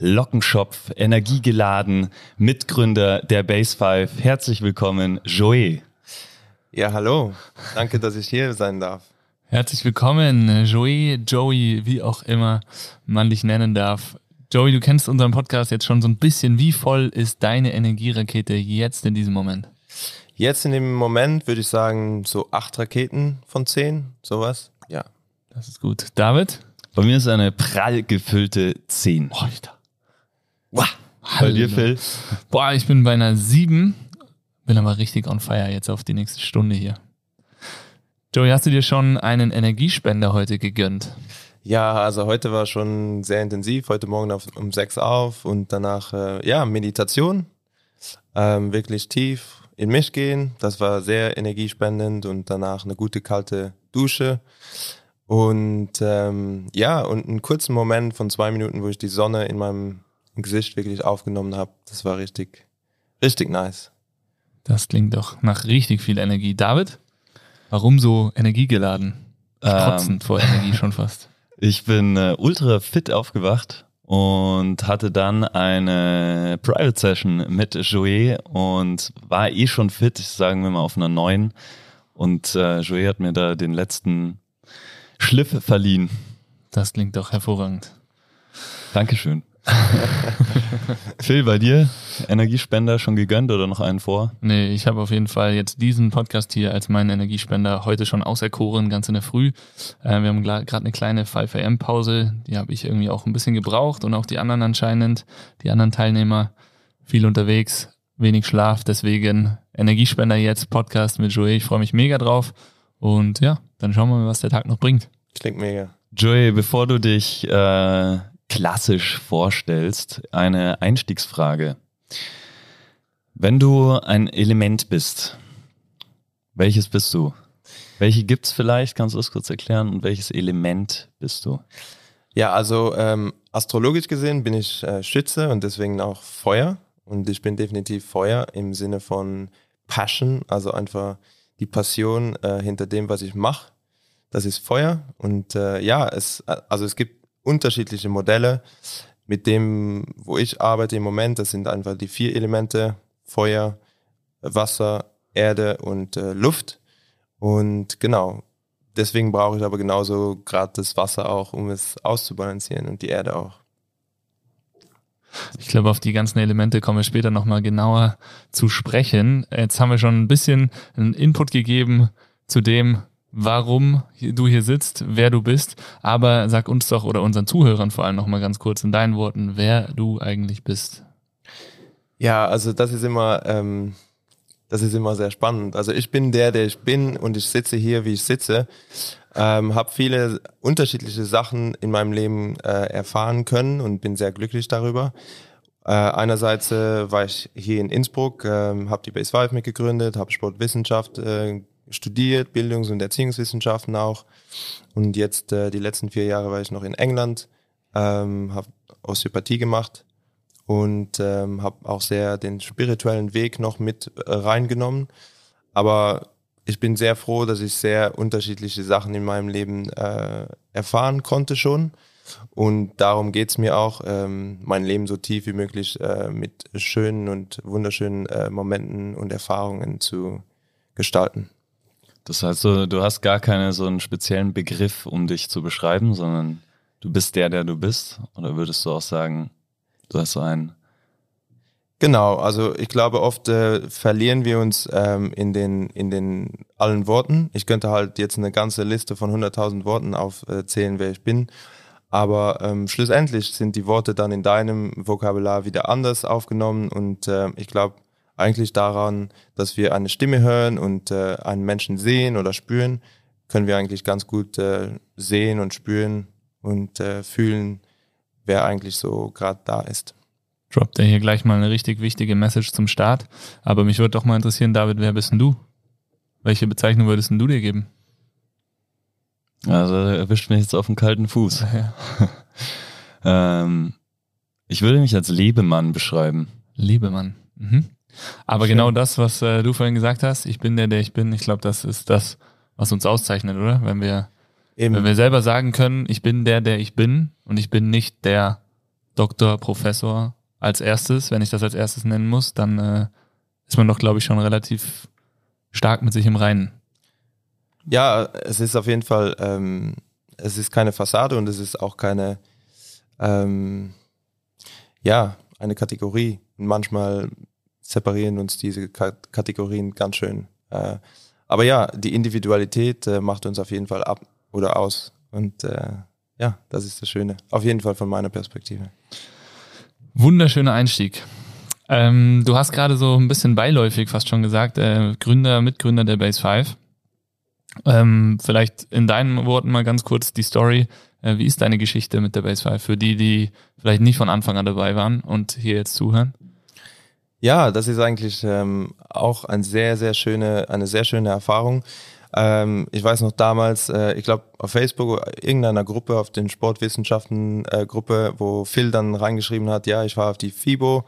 Lockenschopf, energiegeladen, Mitgründer der Base 5. Herzlich willkommen, Joey. Ja, hallo. Danke, dass ich hier sein darf. Herzlich willkommen, Joey, Joey, wie auch immer man dich nennen darf. Joey, du kennst unseren Podcast jetzt schon so ein bisschen. Wie voll ist deine Energierakete jetzt in diesem Moment? Jetzt in dem Moment würde ich sagen, so acht Raketen von zehn, sowas. Ja. Das ist gut. David? Bei mir ist eine prall gefüllte 10. Alter. Wow. Bei dir, Phil? Boah, ich bin bei einer 7. Bin aber richtig on fire jetzt auf die nächste Stunde hier. Joey, hast du dir schon einen Energiespender heute gegönnt? Ja, also heute war schon sehr intensiv. Heute Morgen auf, um sechs auf und danach, äh, ja, Meditation. Ähm, wirklich tief in mich gehen. Das war sehr energiespendend und danach eine gute kalte Dusche. Und ähm, ja, und einen kurzen Moment von zwei Minuten, wo ich die Sonne in meinem Gesicht wirklich aufgenommen habe. Das war richtig, richtig nice. Das klingt doch nach richtig viel Energie. David, warum so energiegeladen? Strotzend ähm, vor Energie schon fast. Ich bin äh, ultra fit aufgewacht und hatte dann eine Private Session mit Joey und war eh schon fit, sagen wir mal auf einer neuen. Und äh, Joey hat mir da den letzten Schliff verliehen. Das klingt doch hervorragend. Dankeschön. Phil, bei dir Energiespender schon gegönnt oder noch einen vor? Nee, ich habe auf jeden Fall jetzt diesen Podcast hier als meinen Energiespender heute schon auserkoren, ganz in der Früh. Äh, wir haben gerade eine kleine 5 am Pause, die habe ich irgendwie auch ein bisschen gebraucht und auch die anderen anscheinend, die anderen Teilnehmer, viel unterwegs, wenig Schlaf, deswegen Energiespender jetzt, Podcast mit Joey, ich freue mich mega drauf und ja, dann schauen wir mal, was der Tag noch bringt. Klingt mega. Joey, bevor du dich äh, klassisch vorstellst, eine Einstiegsfrage. Wenn du ein Element bist, welches bist du? Welche gibt's vielleicht? Kannst du das kurz erklären? Und welches Element bist du? Ja, also ähm, astrologisch gesehen bin ich äh, Schütze und deswegen auch Feuer. Und ich bin definitiv Feuer im Sinne von Passion, also einfach die Passion äh, hinter dem, was ich mache. Das ist Feuer. Und äh, ja, es, also es gibt unterschiedliche Modelle. Mit dem, wo ich arbeite im Moment, das sind einfach die vier Elemente, Feuer, Wasser, Erde und äh, Luft. Und genau, deswegen brauche ich aber genauso gerade das Wasser auch, um es auszubalancieren und die Erde auch. Ich glaube, auf die ganzen Elemente kommen wir später nochmal genauer zu sprechen. Jetzt haben wir schon ein bisschen einen Input gegeben zu dem, warum du hier sitzt, wer du bist. Aber sag uns doch oder unseren Zuhörern vor allem nochmal ganz kurz in deinen Worten, wer du eigentlich bist. Ja, also das ist immer, ähm, das ist immer sehr spannend. Also ich bin der, der ich bin und ich sitze hier, wie ich sitze. Ähm, habe viele unterschiedliche Sachen in meinem Leben äh, erfahren können und bin sehr glücklich darüber. Äh, einerseits äh, war ich hier in Innsbruck, äh, habe die Base 5 mitgegründet, habe Sportwissenschaft äh, studiert, Bildungs- und Erziehungswissenschaften auch. Und jetzt äh, die letzten vier Jahre war ich noch in England, ähm, habe Osteopathie gemacht und ähm, habe auch sehr den spirituellen Weg noch mit äh, reingenommen. Aber ich bin sehr froh, dass ich sehr unterschiedliche Sachen in meinem Leben äh, erfahren konnte schon. Und darum geht's mir auch, ähm, mein Leben so tief wie möglich äh, mit schönen und wunderschönen äh, Momenten und Erfahrungen zu gestalten. Das heißt, du, du hast gar keinen so einen speziellen Begriff, um dich zu beschreiben, sondern du bist der, der du bist? Oder würdest du auch sagen, du hast so einen? Genau, also ich glaube, oft äh, verlieren wir uns ähm, in den in den allen Worten. Ich könnte halt jetzt eine ganze Liste von 100.000 Worten aufzählen, wer ich bin. Aber ähm, schlussendlich sind die Worte dann in deinem Vokabular wieder anders aufgenommen und äh, ich glaube, eigentlich daran, dass wir eine Stimme hören und äh, einen Menschen sehen oder spüren, können wir eigentlich ganz gut äh, sehen und spüren und äh, fühlen, wer eigentlich so gerade da ist. droppt er hier gleich mal eine richtig wichtige Message zum Start. Aber mich würde doch mal interessieren, David, wer bist denn du? Welche Bezeichnung würdest denn du dir geben? Also erwischt mich jetzt auf dem kalten Fuß. Ja. ähm, ich würde mich als Lebemann beschreiben. Lebemann. Mhm. Aber Schön. genau das, was äh, du vorhin gesagt hast, ich bin der, der ich bin, ich glaube, das ist das, was uns auszeichnet, oder? Wenn wir, Eben. wenn wir selber sagen können, ich bin der, der ich bin und ich bin nicht der Doktor, Professor als erstes, wenn ich das als erstes nennen muss, dann äh, ist man doch, glaube ich, schon relativ stark mit sich im Reinen. Ja, es ist auf jeden Fall, ähm, es ist keine Fassade und es ist auch keine, ähm, ja, eine Kategorie. Und manchmal separieren uns diese Ka Kategorien ganz schön. Äh, aber ja, die Individualität äh, macht uns auf jeden Fall ab oder aus. Und äh, ja, das ist das Schöne. Auf jeden Fall von meiner Perspektive. Wunderschöner Einstieg. Ähm, du hast gerade so ein bisschen beiläufig fast schon gesagt, äh, Gründer, Mitgründer der Base 5. Ähm, vielleicht in deinen Worten mal ganz kurz die Story. Äh, wie ist deine Geschichte mit der Base 5 für die, die vielleicht nicht von Anfang an dabei waren und hier jetzt zuhören? Ja, das ist eigentlich ähm, auch ein sehr, sehr schöne, eine sehr schöne Erfahrung. Ähm, ich weiß noch damals, äh, ich glaube auf Facebook irgendeiner Gruppe, auf den Sportwissenschaften äh, Gruppe, wo Phil dann reingeschrieben hat, ja, ich war auf die FIBO,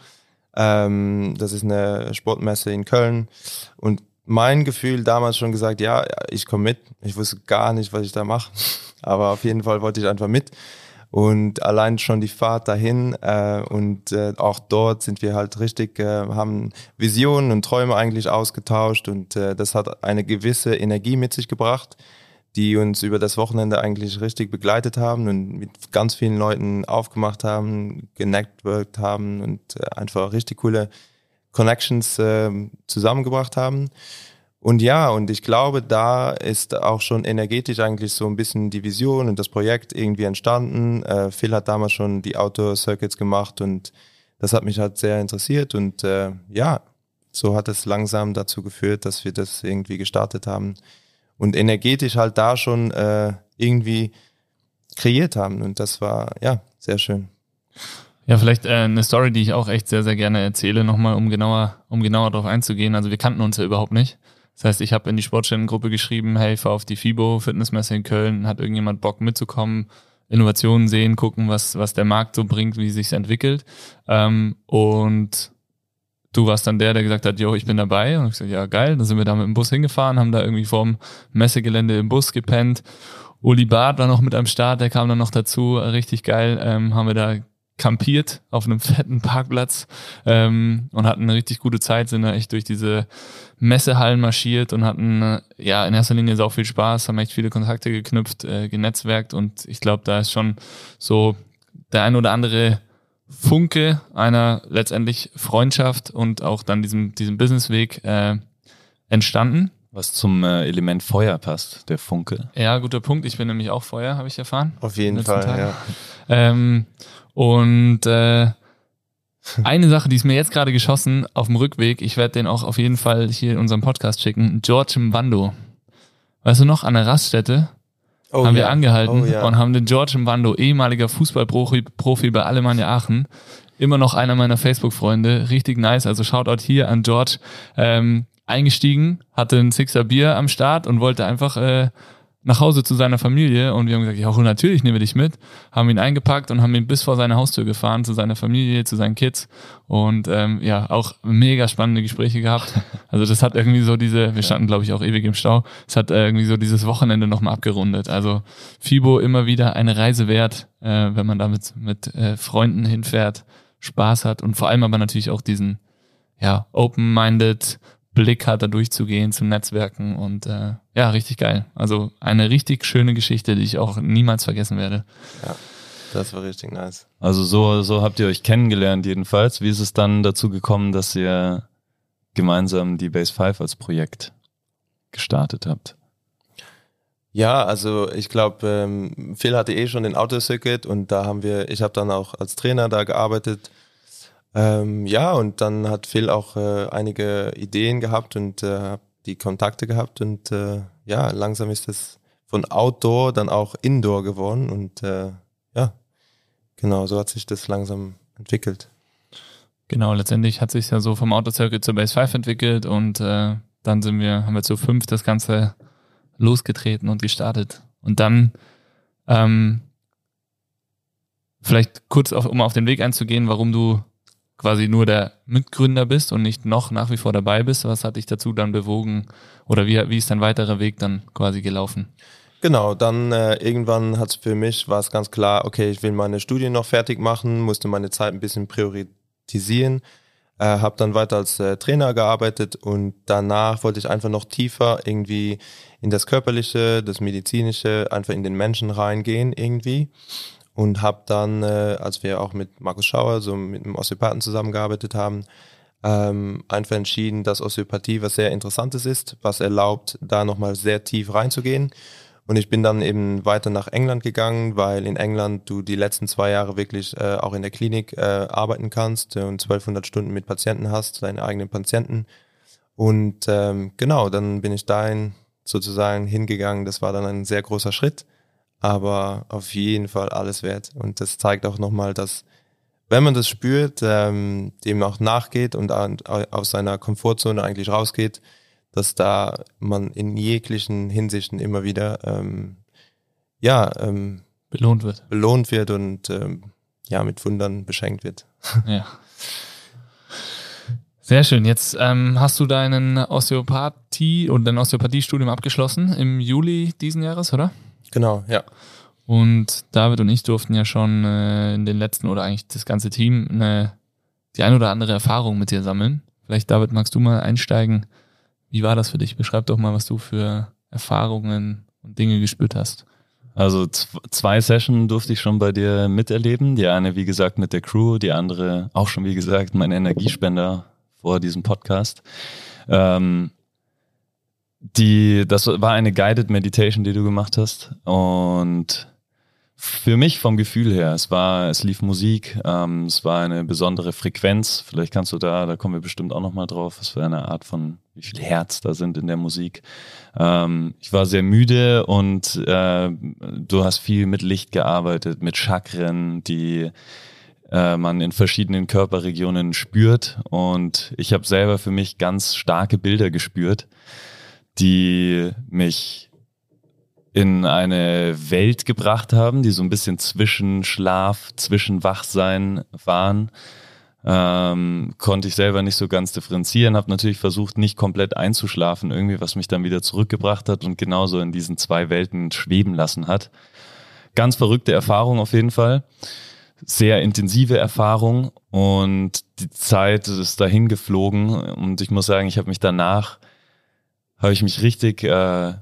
ähm, das ist eine Sportmesse in Köln und mein Gefühl damals schon gesagt, ja, ich komme mit. Ich wusste gar nicht, was ich da mache, aber auf jeden Fall wollte ich einfach mit. Und allein schon die Fahrt dahin äh, und äh, auch dort sind wir halt richtig, äh, haben Visionen und Träume eigentlich ausgetauscht und äh, das hat eine gewisse Energie mit sich gebracht, die uns über das Wochenende eigentlich richtig begleitet haben und mit ganz vielen Leuten aufgemacht haben, genetworked haben und äh, einfach richtig coole Connections äh, zusammengebracht haben. Und ja, und ich glaube, da ist auch schon energetisch eigentlich so ein bisschen die Vision und das Projekt irgendwie entstanden. Äh, Phil hat damals schon die Outdoor-Circuits gemacht und das hat mich halt sehr interessiert. Und äh, ja, so hat es langsam dazu geführt, dass wir das irgendwie gestartet haben und energetisch halt da schon äh, irgendwie kreiert haben. Und das war ja sehr schön. Ja, vielleicht äh, eine Story, die ich auch echt sehr, sehr gerne erzähle, nochmal, um genauer, um genauer darauf einzugehen. Also wir kannten uns ja überhaupt nicht. Das heißt, ich habe in die Sportständengruppe geschrieben, hey, fahr auf die FIBO Fitnessmesse in Köln, hat irgendjemand Bock mitzukommen, Innovationen sehen, gucken, was, was der Markt so bringt, wie sich's entwickelt. Ähm, und du warst dann der, der gesagt hat, jo, ich bin dabei. Und ich gesagt, ja, geil. Dann sind wir da mit dem Bus hingefahren, haben da irgendwie vorm Messegelände im Bus gepennt. Uli Barth war noch mit am Start, der kam dann noch dazu, richtig geil. Ähm, haben wir da kampiert auf einem fetten Parkplatz ähm, und hatten eine richtig gute Zeit, sind da echt durch diese Messehallen marschiert und hatten äh, ja in erster Linie sau viel Spaß, haben echt viele Kontakte geknüpft, äh, genetzwerkt und ich glaube, da ist schon so der ein oder andere Funke einer letztendlich Freundschaft und auch dann diesem, diesem Businessweg äh, entstanden. Was zum äh, Element Feuer passt, der Funke. Ja, guter Punkt. Ich bin nämlich auch Feuer, habe ich erfahren. Auf jeden Fall, Tagen. ja. Ähm, und äh, eine Sache, die ist mir jetzt gerade geschossen auf dem Rückweg, ich werde den auch auf jeden Fall hier in unserem Podcast schicken, George Mbando. Weißt du noch, an der Raststätte Oh, haben wir ja. angehalten Oh, ja. und haben den George Mbando, ehemaliger Fußballprofi Profi bei Alemannia Aachen, immer noch einer meiner Facebook-Freunde, richtig nice, also Shoutout hier an George, ähm, eingestiegen, hatte ein Sixer Bier am Start und wollte einfach äh, nach Hause zu seiner Familie und wir haben gesagt, ja, natürlich nehmen wir dich mit, haben ihn eingepackt und haben ihn bis vor seine Haustür gefahren, zu seiner Familie, zu seinen Kids und ähm, ja, auch mega spannende Gespräche gehabt. Also das hat irgendwie so diese, wir standen glaube ich auch ewig im Stau, es hat äh, irgendwie so dieses Wochenende nochmal abgerundet. Also FIBO immer wieder eine Reise wert, äh, wenn man damit mit äh, Freunden hinfährt, Spaß hat und vor allem aber natürlich auch diesen ja, open-minded Blick hat, da durchzugehen, zum Netzwerken und äh, ja, richtig geil. Also eine richtig schöne Geschichte, die ich auch niemals vergessen werde. Das war richtig nice. Also so, so habt ihr euch kennengelernt jedenfalls. Wie ist es dann dazu gekommen, dass ihr gemeinsam die Base 5 als Projekt gestartet habt? Ja, also ich glaube, ähm, Phil hatte eh schon den Autocircuit und da haben wir, ich habe dann auch als Trainer da gearbeitet. Ähm, ja, und dann hat Phil auch äh, einige Ideen gehabt und äh, die Kontakte gehabt und äh, ja, langsam ist es von Outdoor dann auch Indoor geworden und äh, ja, genau, so hat sich das langsam entwickelt. Genau, letztendlich hat sich ja so vom Autocircle zur Base 5 entwickelt und äh, dann sind wir, haben wir zu fünf das Ganze losgetreten und gestartet. Und dann ähm, vielleicht kurz, auf, um auf den Weg einzugehen, warum du quasi nur der Mitgründer bist und nicht noch nach wie vor dabei bist. Was hat dich dazu dann bewogen oder wie, wie ist dein weiterer Weg dann quasi gelaufen? Genau, dann äh, irgendwann hat es für mich, war es ganz klar, okay, ich will meine Studien noch fertig machen, musste meine Zeit ein bisschen priorisieren, äh, habe dann weiter als äh, Trainer gearbeitet und danach wollte ich einfach noch tiefer irgendwie in das Körperliche, das Medizinische, einfach in den Menschen reingehen irgendwie und habe dann, äh, als wir auch mit Markus Schauer, so mit einem Osteopathen zusammengearbeitet haben, ähm, einfach entschieden, dass Osteopathie was sehr Interessantes ist, was erlaubt, da nochmal sehr tief reinzugehen und ich bin dann eben weiter nach England gegangen, weil in England du die letzten zwei Jahre wirklich äh, auch in der Klinik äh, arbeiten kannst und 1200 Stunden mit Patienten hast, deine eigenen Patienten. Und ähm, genau, dann bin ich dahin sozusagen hingegangen. Das war dann ein sehr großer Schritt, aber auf jeden Fall alles wert. Und das zeigt auch nochmal, dass wenn man das spürt, ähm, dem auch nachgeht und aus seiner Komfortzone eigentlich rausgeht, dass da man in jeglichen Hinsichten immer wieder ähm, ja ähm, belohnt wird. Belohnt wird und ähm, ja mit Wundern beschenkt wird. Ja. Sehr schön. Jetzt ähm, hast du deinen Osteopathie und dein Osteopathiestudium abgeschlossen im Juli diesen Jahres, oder? Genau, ja. Und David und ich durften ja schon äh, in den letzten oder eigentlich das ganze Team eine, die ein oder andere Erfahrung mit dir sammeln. Vielleicht, David, magst du mal einsteigen, wie war das für dich? Beschreib doch mal, was du für Erfahrungen und Dinge gespürt hast. Also zwei Sessions durfte ich schon bei dir miterleben. Die eine, wie gesagt, mit der Crew, die andere auch schon, wie gesagt, mein Energiespender vor diesem Podcast. Ähm, die, das war eine Guided Meditation, die du gemacht hast. Und für mich vom Gefühl her, es war, es lief Musik, ähm, es war eine besondere Frequenz. Vielleicht kannst du da, da kommen wir bestimmt auch nochmal drauf, was für eine Art von, wie viel Herz da sind in der Musik. Ähm, ich war sehr müde und äh, du hast viel mit Licht gearbeitet, mit Chakren, die äh, man in verschiedenen Körperregionen spürt. Und ich habe selber für mich ganz starke Bilder gespürt, die mich in eine Welt gebracht haben, die so ein bisschen zwischen Schlaf, zwischen Wachsein waren. Ähm, konnte ich selber nicht so ganz differenzieren, habe natürlich versucht, nicht komplett einzuschlafen, irgendwie, was mich dann wieder zurückgebracht hat und genauso in diesen zwei Welten schweben lassen hat. Ganz verrückte Erfahrung auf jeden Fall. Sehr intensive Erfahrung und die Zeit ist dahin geflogen und ich muss sagen, ich habe mich danach, habe ich mich richtig äh,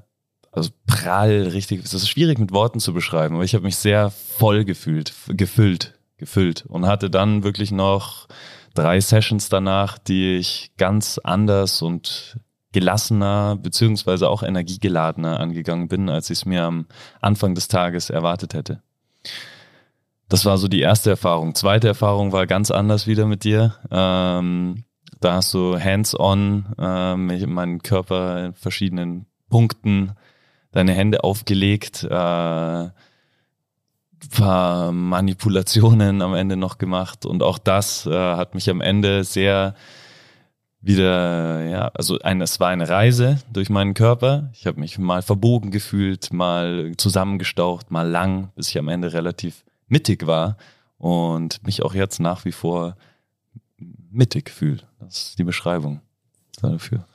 also prall, richtig, das ist schwierig mit Worten zu beschreiben, aber ich habe mich sehr voll gefühlt, gefüllt, gefüllt und hatte dann wirklich noch drei Sessions danach, die ich ganz anders und gelassener beziehungsweise auch energiegeladener angegangen bin, als ich es mir am Anfang des Tages erwartet hätte. Das war so die erste Erfahrung. Zweite Erfahrung war ganz anders wieder mit dir. Ähm, da hast du hands-on ähm, meinen Körper in verschiedenen Punkten deine Hände aufgelegt, äh, paar Manipulationen am Ende noch gemacht und auch das äh, hat mich am Ende sehr wieder, ja, also ein, es war eine Reise durch meinen Körper. Ich habe mich mal verbogen gefühlt, mal zusammengestaucht, mal lang, bis ich am Ende relativ mittig war und mich auch jetzt nach wie vor mittig fühle. Das ist die Beschreibung dafür.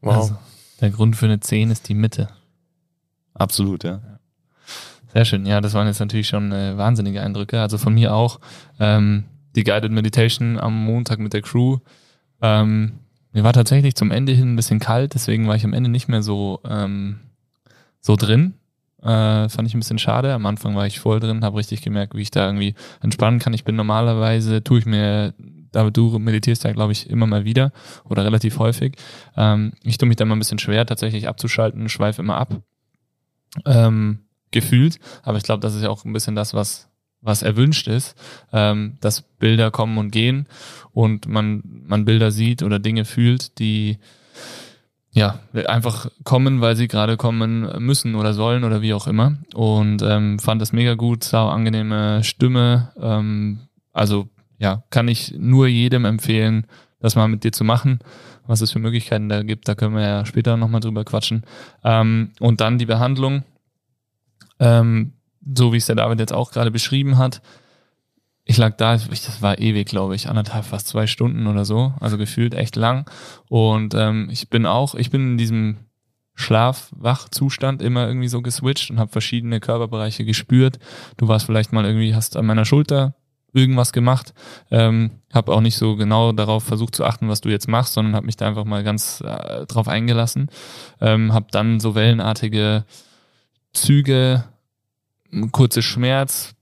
Wow. Also, der Grund für eine 10 ist die Mitte. Absolut, ja. Sehr schön. Ja, das waren jetzt natürlich schon äh, wahnsinnige Eindrücke. Also von mir auch. Ähm, die Guided Meditation am Montag mit der Crew. Ähm, mir war tatsächlich zum Ende hin ein bisschen kalt, deswegen war ich am Ende nicht mehr so, ähm, so drin. Äh, fand ich ein bisschen schade. Am Anfang war ich voll drin, habe richtig gemerkt, wie ich da irgendwie entspannen kann. Ich bin normalerweise, tue ich mir, David, du meditierst ja, glaube ich, immer mal wieder oder relativ häufig. Ähm, ich tue mich da mal ein bisschen schwer, tatsächlich abzuschalten, schweife immer ab ähm, gefühlt. Aber ich glaube, das ist ja auch ein bisschen das, was was erwünscht ist, ähm, dass Bilder kommen und gehen und man man Bilder sieht oder Dinge fühlt, die ja einfach kommen, weil sie gerade kommen müssen oder sollen oder wie auch immer. Und ähm, fand das mega gut, sau angenehme Stimme. Ähm, also ja, kann ich nur jedem empfehlen, das mal mit dir zu machen. Was es für Möglichkeiten da gibt, da können wir ja später nochmal drüber quatschen. Ähm, und dann die Behandlung, ähm, so wie es der David jetzt auch gerade beschrieben hat. Ich lag da, das war ewig, glaube ich, anderthalb, fast zwei Stunden oder so, also gefühlt echt lang. Und ähm, ich bin auch, ich bin in diesem Schlaf-Wach-Zustand immer irgendwie so geswitcht und habe verschiedene Körperbereiche gespürt. Du warst vielleicht mal irgendwie, hast an meiner Schulter irgendwas gemacht. Ähm, habe auch nicht so genau darauf versucht zu achten, was du jetzt machst, sondern habe mich da einfach mal ganz äh, drauf eingelassen. Ähm, habe dann so wellenartige Züge, kurze Schmerz,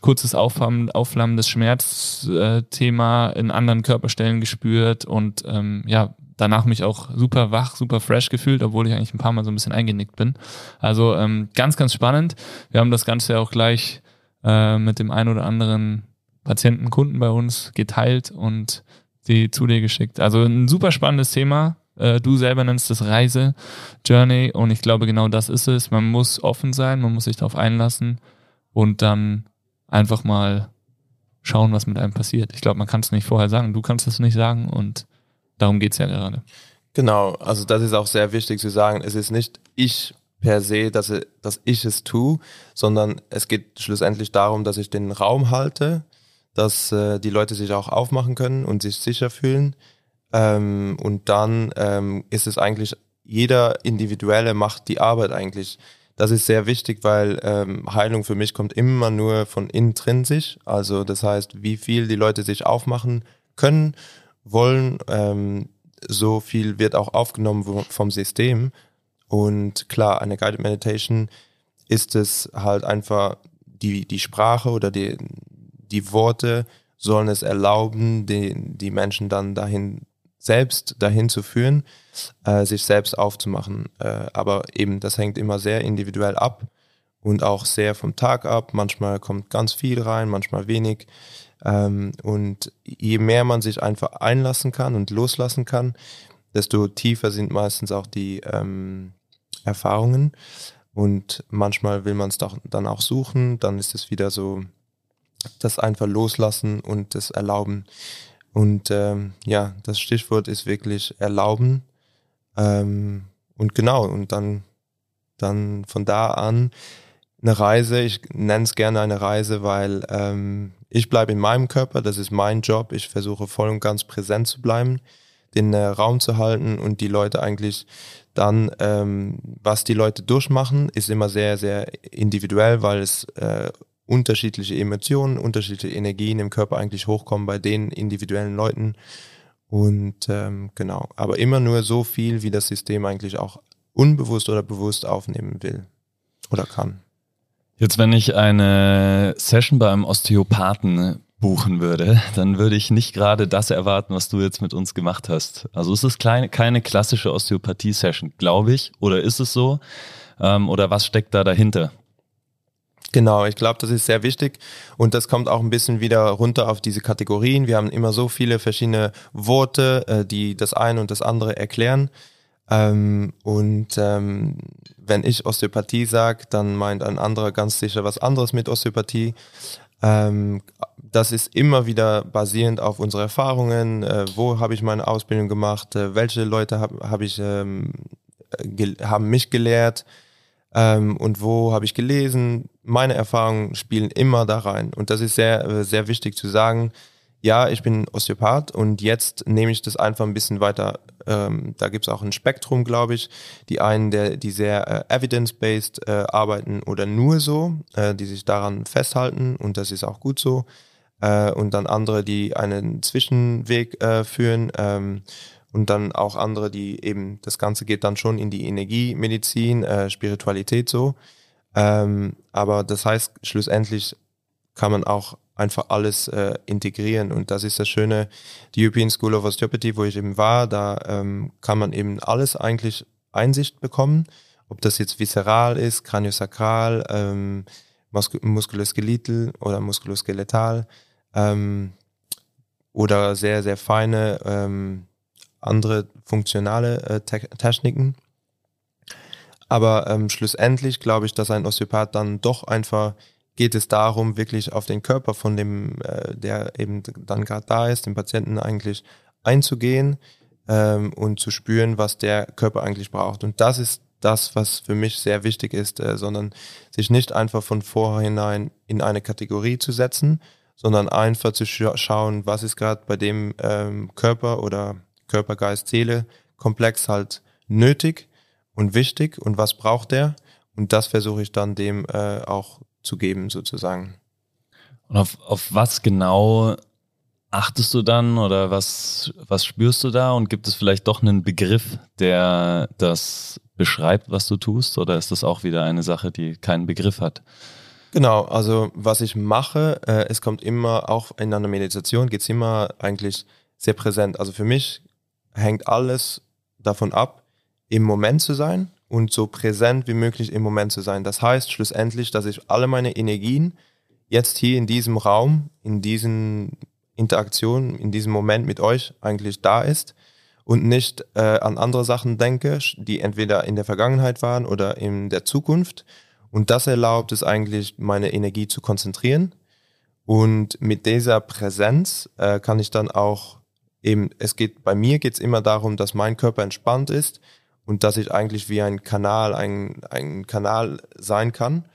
kurzes Aufflammen, Aufflammen des Schmerzthema äh, in anderen Körperstellen gespürt und ähm, ja, danach mich auch super wach, super fresh gefühlt, obwohl ich eigentlich ein paar Mal so ein bisschen eingenickt bin. Also ähm, ganz, ganz spannend. Wir haben das Ganze auch gleich äh, mit dem einen oder anderen Patienten, Kunden bei uns geteilt und die zu dir geschickt. Also ein super spannendes Thema. Äh, du selber nennst es Reise, Journey und ich glaube genau das ist es. Man muss offen sein, man muss sich darauf einlassen und dann einfach mal schauen, was mit einem passiert. Ich glaube, man kann es nicht vorher sagen. Du kannst es nicht sagen und darum geht es ja gerade. Genau, also das ist auch sehr wichtig zu sagen. Es ist nicht ich per se, dass ich es tue, sondern es geht schlussendlich darum, dass ich den Raum halte, dass äh, die Leute sich auch aufmachen können und sich sicher fühlen. Ähm, und dann ähm, ist es eigentlich, jeder Individuelle macht die Arbeit eigentlich. Das ist sehr wichtig, weil ähm, Heilung für mich kommt immer nur von intrinsisch. Also das heißt, wie viel die Leute sich aufmachen können, wollen, ähm, so viel wird auch aufgenommen vom System. Und klar, eine Guided Meditation ist es halt einfach die, die Sprache oder die, die Worte sollen es erlauben, die, die Menschen dann dahin selbst dahin zu führen, äh, sich selbst aufzumachen. Äh, aber eben, das hängt immer sehr individuell ab und auch sehr vom Tag ab. Manchmal kommt ganz viel rein, manchmal wenig. Ähm, und je mehr man sich einfach einlassen kann und loslassen kann, desto tiefer sind meistens auch die ähm, Erfahrungen. Und manchmal will man es dann auch suchen, dann ist es wieder so das einfach loslassen und das erlauben. Und ähm, ja, das Stichwort ist wirklich erlauben. Ähm, und genau, und dann, dann von da an eine Reise, ich nenne es gerne eine Reise, weil ähm, ich bleibe in meinem Körper, das ist mein Job, ich versuche voll und ganz präsent zu bleiben, den äh, Raum zu halten und die Leute eigentlich dann, ähm, was die Leute durchmachen, ist immer sehr, sehr individuell, weil es äh, unterschiedliche Emotionen, unterschiedliche Energien im Körper eigentlich hochkommen bei den individuellen Leuten. Und ähm, genau, aber immer nur so viel, wie das System eigentlich auch unbewusst oder bewusst aufnehmen will oder kann. Jetzt, wenn ich eine Session bei einem Osteopathen buchen würde, dann würde ich nicht gerade das erwarten, was du jetzt mit uns gemacht hast. Also ist es kleine, keine klassische Osteopathie-Session, glaube ich, oder ist es so? Ähm, oder was steckt da dahinter? Genau, ich glaube, das ist sehr wichtig und das kommt auch ein bisschen wieder runter auf diese Kategorien. Wir haben immer so viele verschiedene Worte, äh, die das eine und das andere erklären. Ähm, und ähm, wenn ich Osteopathie sage, dann meint ein anderer ganz sicher was anderes mit Osteopathie. Ähm, das ist immer wieder basierend auf unsere Erfahrungen. Äh, wo habe ich meine Ausbildung gemacht? Äh, welche Leute habe hab ich ähm, haben mich gelehrt? ähm, und wo habe ich gelesen. Meine Erfahrungen spielen immer da rein. Und das ist sehr, äh, sehr wichtig zu sagen. Ja, ich bin Osteopath und jetzt nehme ich das einfach ein bisschen weiter. Ähm, da gibt es auch ein Spektrum, glaube ich. Die einen, der, die sehr äh, evidence-based äh, arbeiten oder nur so, äh, die sich daran festhalten und das ist auch gut so. Äh, und dann andere, die einen Zwischenweg äh, führen. Ähm, und dann auch andere, die eben, das Ganze geht dann schon in die Energiemedizin, äh, Spiritualität so. Ähm, aber das heißt, schlussendlich kann man auch einfach alles äh, integrieren und das ist das Schöne, die European School of Osteopathy, wo ich eben war, da ähm, kann man eben alles eigentlich Einsicht bekommen, ob das jetzt visceral ist, kraniosakral, ähm, muskuloskeletal oder muskuloskeletal ähm, oder sehr, sehr feine ähm, andere funktionale äh, Te Techniken. Aber ähm, schlussendlich glaube ich, dass ein Osteopath dann doch einfach geht es darum, wirklich auf den Körper von dem, äh, der eben dann gerade da ist, dem Patienten eigentlich einzugehen ähm, und zu spüren, was der Körper eigentlich braucht. Und das ist das, was für mich sehr wichtig ist, äh, sondern sich nicht einfach von vorhinein in eine Kategorie zu setzen, sondern einfach zu scha schauen, was ist gerade bei dem ähm, Körper oder Körper, Geist, Seele Komplex halt nötig und wichtig und was braucht der und das versuche ich dann dem äh, auch zu geben sozusagen. Und auf, auf was genau achtest du dann oder was, was spürst du da und gibt es vielleicht doch einen Begriff, der das beschreibt, was du tust oder ist das auch wieder eine Sache, die keinen Begriff hat? Genau, also was ich mache, äh, es kommt immer, auch in einer Meditation geht es immer eigentlich sehr präsent. Also für mich hängt alles davon ab, im Moment zu sein und so präsent wie möglich im Moment zu sein. Das heißt schlussendlich, dass ich alle meine Energien jetzt hier in diesem Raum, in diesen Interaktionen, in diesem Moment mit euch eigentlich da ist und nicht äh, an andere Sachen denke, die entweder in der Vergangenheit waren oder in der Zukunft. Und das erlaubt es eigentlich, meine Energie zu konzentrieren. Und mit dieser Präsenz äh, kann ich dann auch eben, es geht, bei mir geht es immer darum, dass mein Körper entspannt ist und dass ich eigentlich wie ein Kanal, ein, ein Kanal sein kann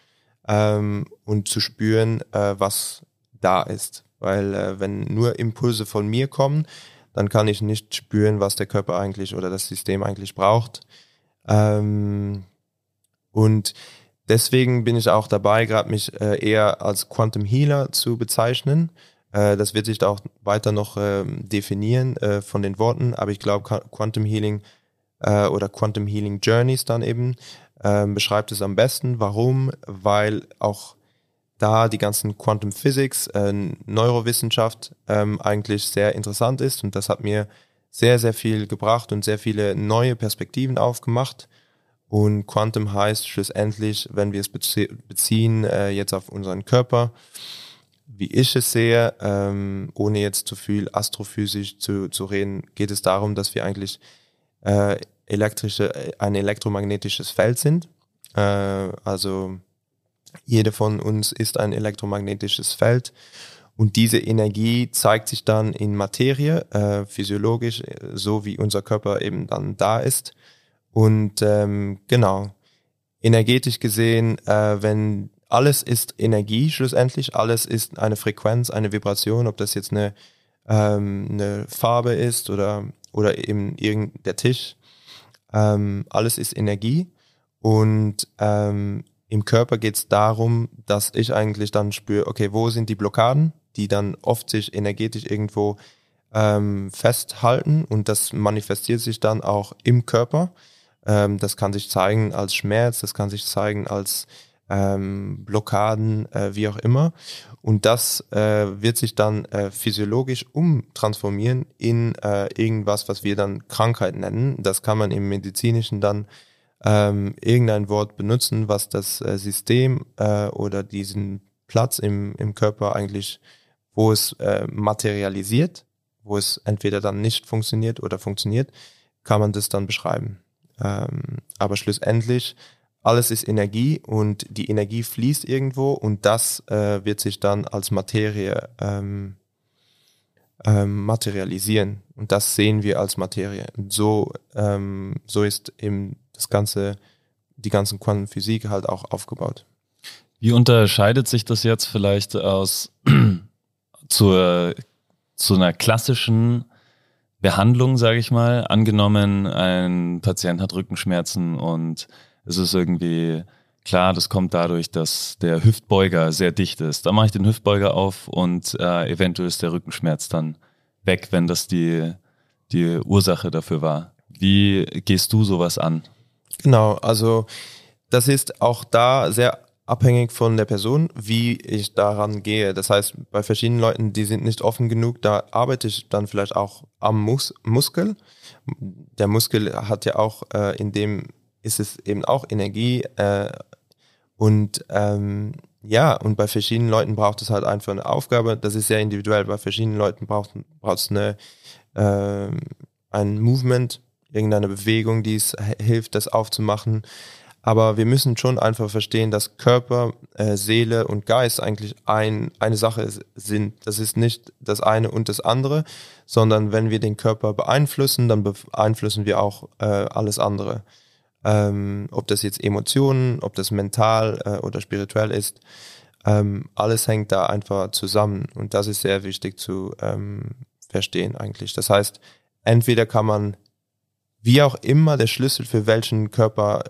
ähm, und zu spüren, äh, was da ist. Weil äh, wenn nur Impulse von mir kommen, dann kann ich nicht spüren, was der Körper eigentlich oder das System eigentlich braucht. Ähm, und deswegen bin ich auch dabei, gerade mich äh, eher als Quantum Healer zu bezeichnen. Äh, das wird sich auch weiter noch äh, definieren äh, von den Worten, aber ich glaube, Quantum Healing äh, oder Quantum Healing Journeys dann eben ähm, beschreibt es am besten. Warum? Weil auch da die ganzen Quantum Physics, äh, Neurowissenschaft ähm, eigentlich sehr interessant ist und das hat mir sehr, sehr viel gebracht und sehr viele neue Perspektiven aufgemacht. Und Quantum heißt schlussendlich, wenn wir es beziehen, äh, jetzt auf unseren Körper, wie ich es sehe, ähm, ohne jetzt zu viel astrophysisch zu, zu reden, geht es darum, dass wir eigentlich äh, elektrische, ein elektromagnetisches Feld sind. Äh, also jeder von uns ist ein elektromagnetisches Feld und diese Energie zeigt sich dann in Materie, äh, physiologisch, so wie unser Körper eben dann da ist. Und ähm, genau, energetisch gesehen, äh, wenn alles ist Energie schlussendlich, alles ist eine Frequenz, eine Vibration, ob das jetzt eine, ähm, eine Farbe ist oder, oder eben irgend der Tisch. Ähm, alles ist Energie und ähm, im Körper geht es darum, dass ich eigentlich dann spüre, okay, wo sind die Blockaden, die dann oft sich energetisch irgendwo ähm, festhalten und das manifestiert sich dann auch im Körper. Ähm, das kann sich zeigen als Schmerz, das kann sich zeigen als ähm, Blockaden, äh, wie auch immer. Und das äh, wird sich dann äh, physiologisch umtransformieren in äh, irgendwas, was wir dann Krankheit nennen. Das kann man im medizinischen dann ähm, irgendein Wort benutzen, was das äh, System äh, oder diesen Platz im, im Körper eigentlich, wo es materialisiert, wo es entweder dann nicht funktioniert oder funktioniert, kann man das dann beschreiben. Ähm, aber schlussendlich alles ist Energie und die Energie fließt irgendwo und das äh, wird sich dann als Materie ähm, ähm, materialisieren und das sehen wir als Materie. Und so, ähm, so ist eben das ganze, die ganzen Quantenphysik halt auch aufgebaut. Wie unterscheidet sich das jetzt vielleicht aus zur, zu einer klassischen Behandlung, sage ich mal? Angenommen, ein Patient hat Rückenschmerzen und es ist irgendwie klar, das kommt dadurch, dass der Hüftbeuger sehr dicht ist. Da mache ich den Hüftbeuger auf und äh, eventuell ist der Rückenschmerz dann weg, wenn das die, die Ursache dafür war. Wie gehst du sowas an? Genau, also das ist auch da sehr abhängig von der Person, wie ich daran gehe. Das heißt, bei verschiedenen Leuten, die sind nicht offen genug, da arbeite ich dann vielleicht auch am Mus Muskel. Der Muskel hat ja auch äh, in dem ist es eben auch Energie. Äh, und ähm, ja, und bei verschiedenen Leuten braucht es halt einfach eine Aufgabe. Das ist sehr individuell. Bei verschiedenen Leuten braucht, braucht es eine, äh, ein Movement, irgendeine Bewegung, die es hilft, das aufzumachen. Aber wir müssen schon einfach verstehen, dass Körper, äh, Seele und Geist eigentlich ein, eine Sache sind. Das ist nicht das eine und das andere, sondern wenn wir den Körper beeinflussen, dann beeinflussen wir auch äh, alles andere. Ähm, ob das jetzt Emotionen, ob das mental äh, oder spirituell ist, ähm, alles hängt da einfach zusammen und das ist sehr wichtig zu ähm, verstehen eigentlich. Das heißt, entweder kann man wie auch immer der Schlüssel für welchen Körper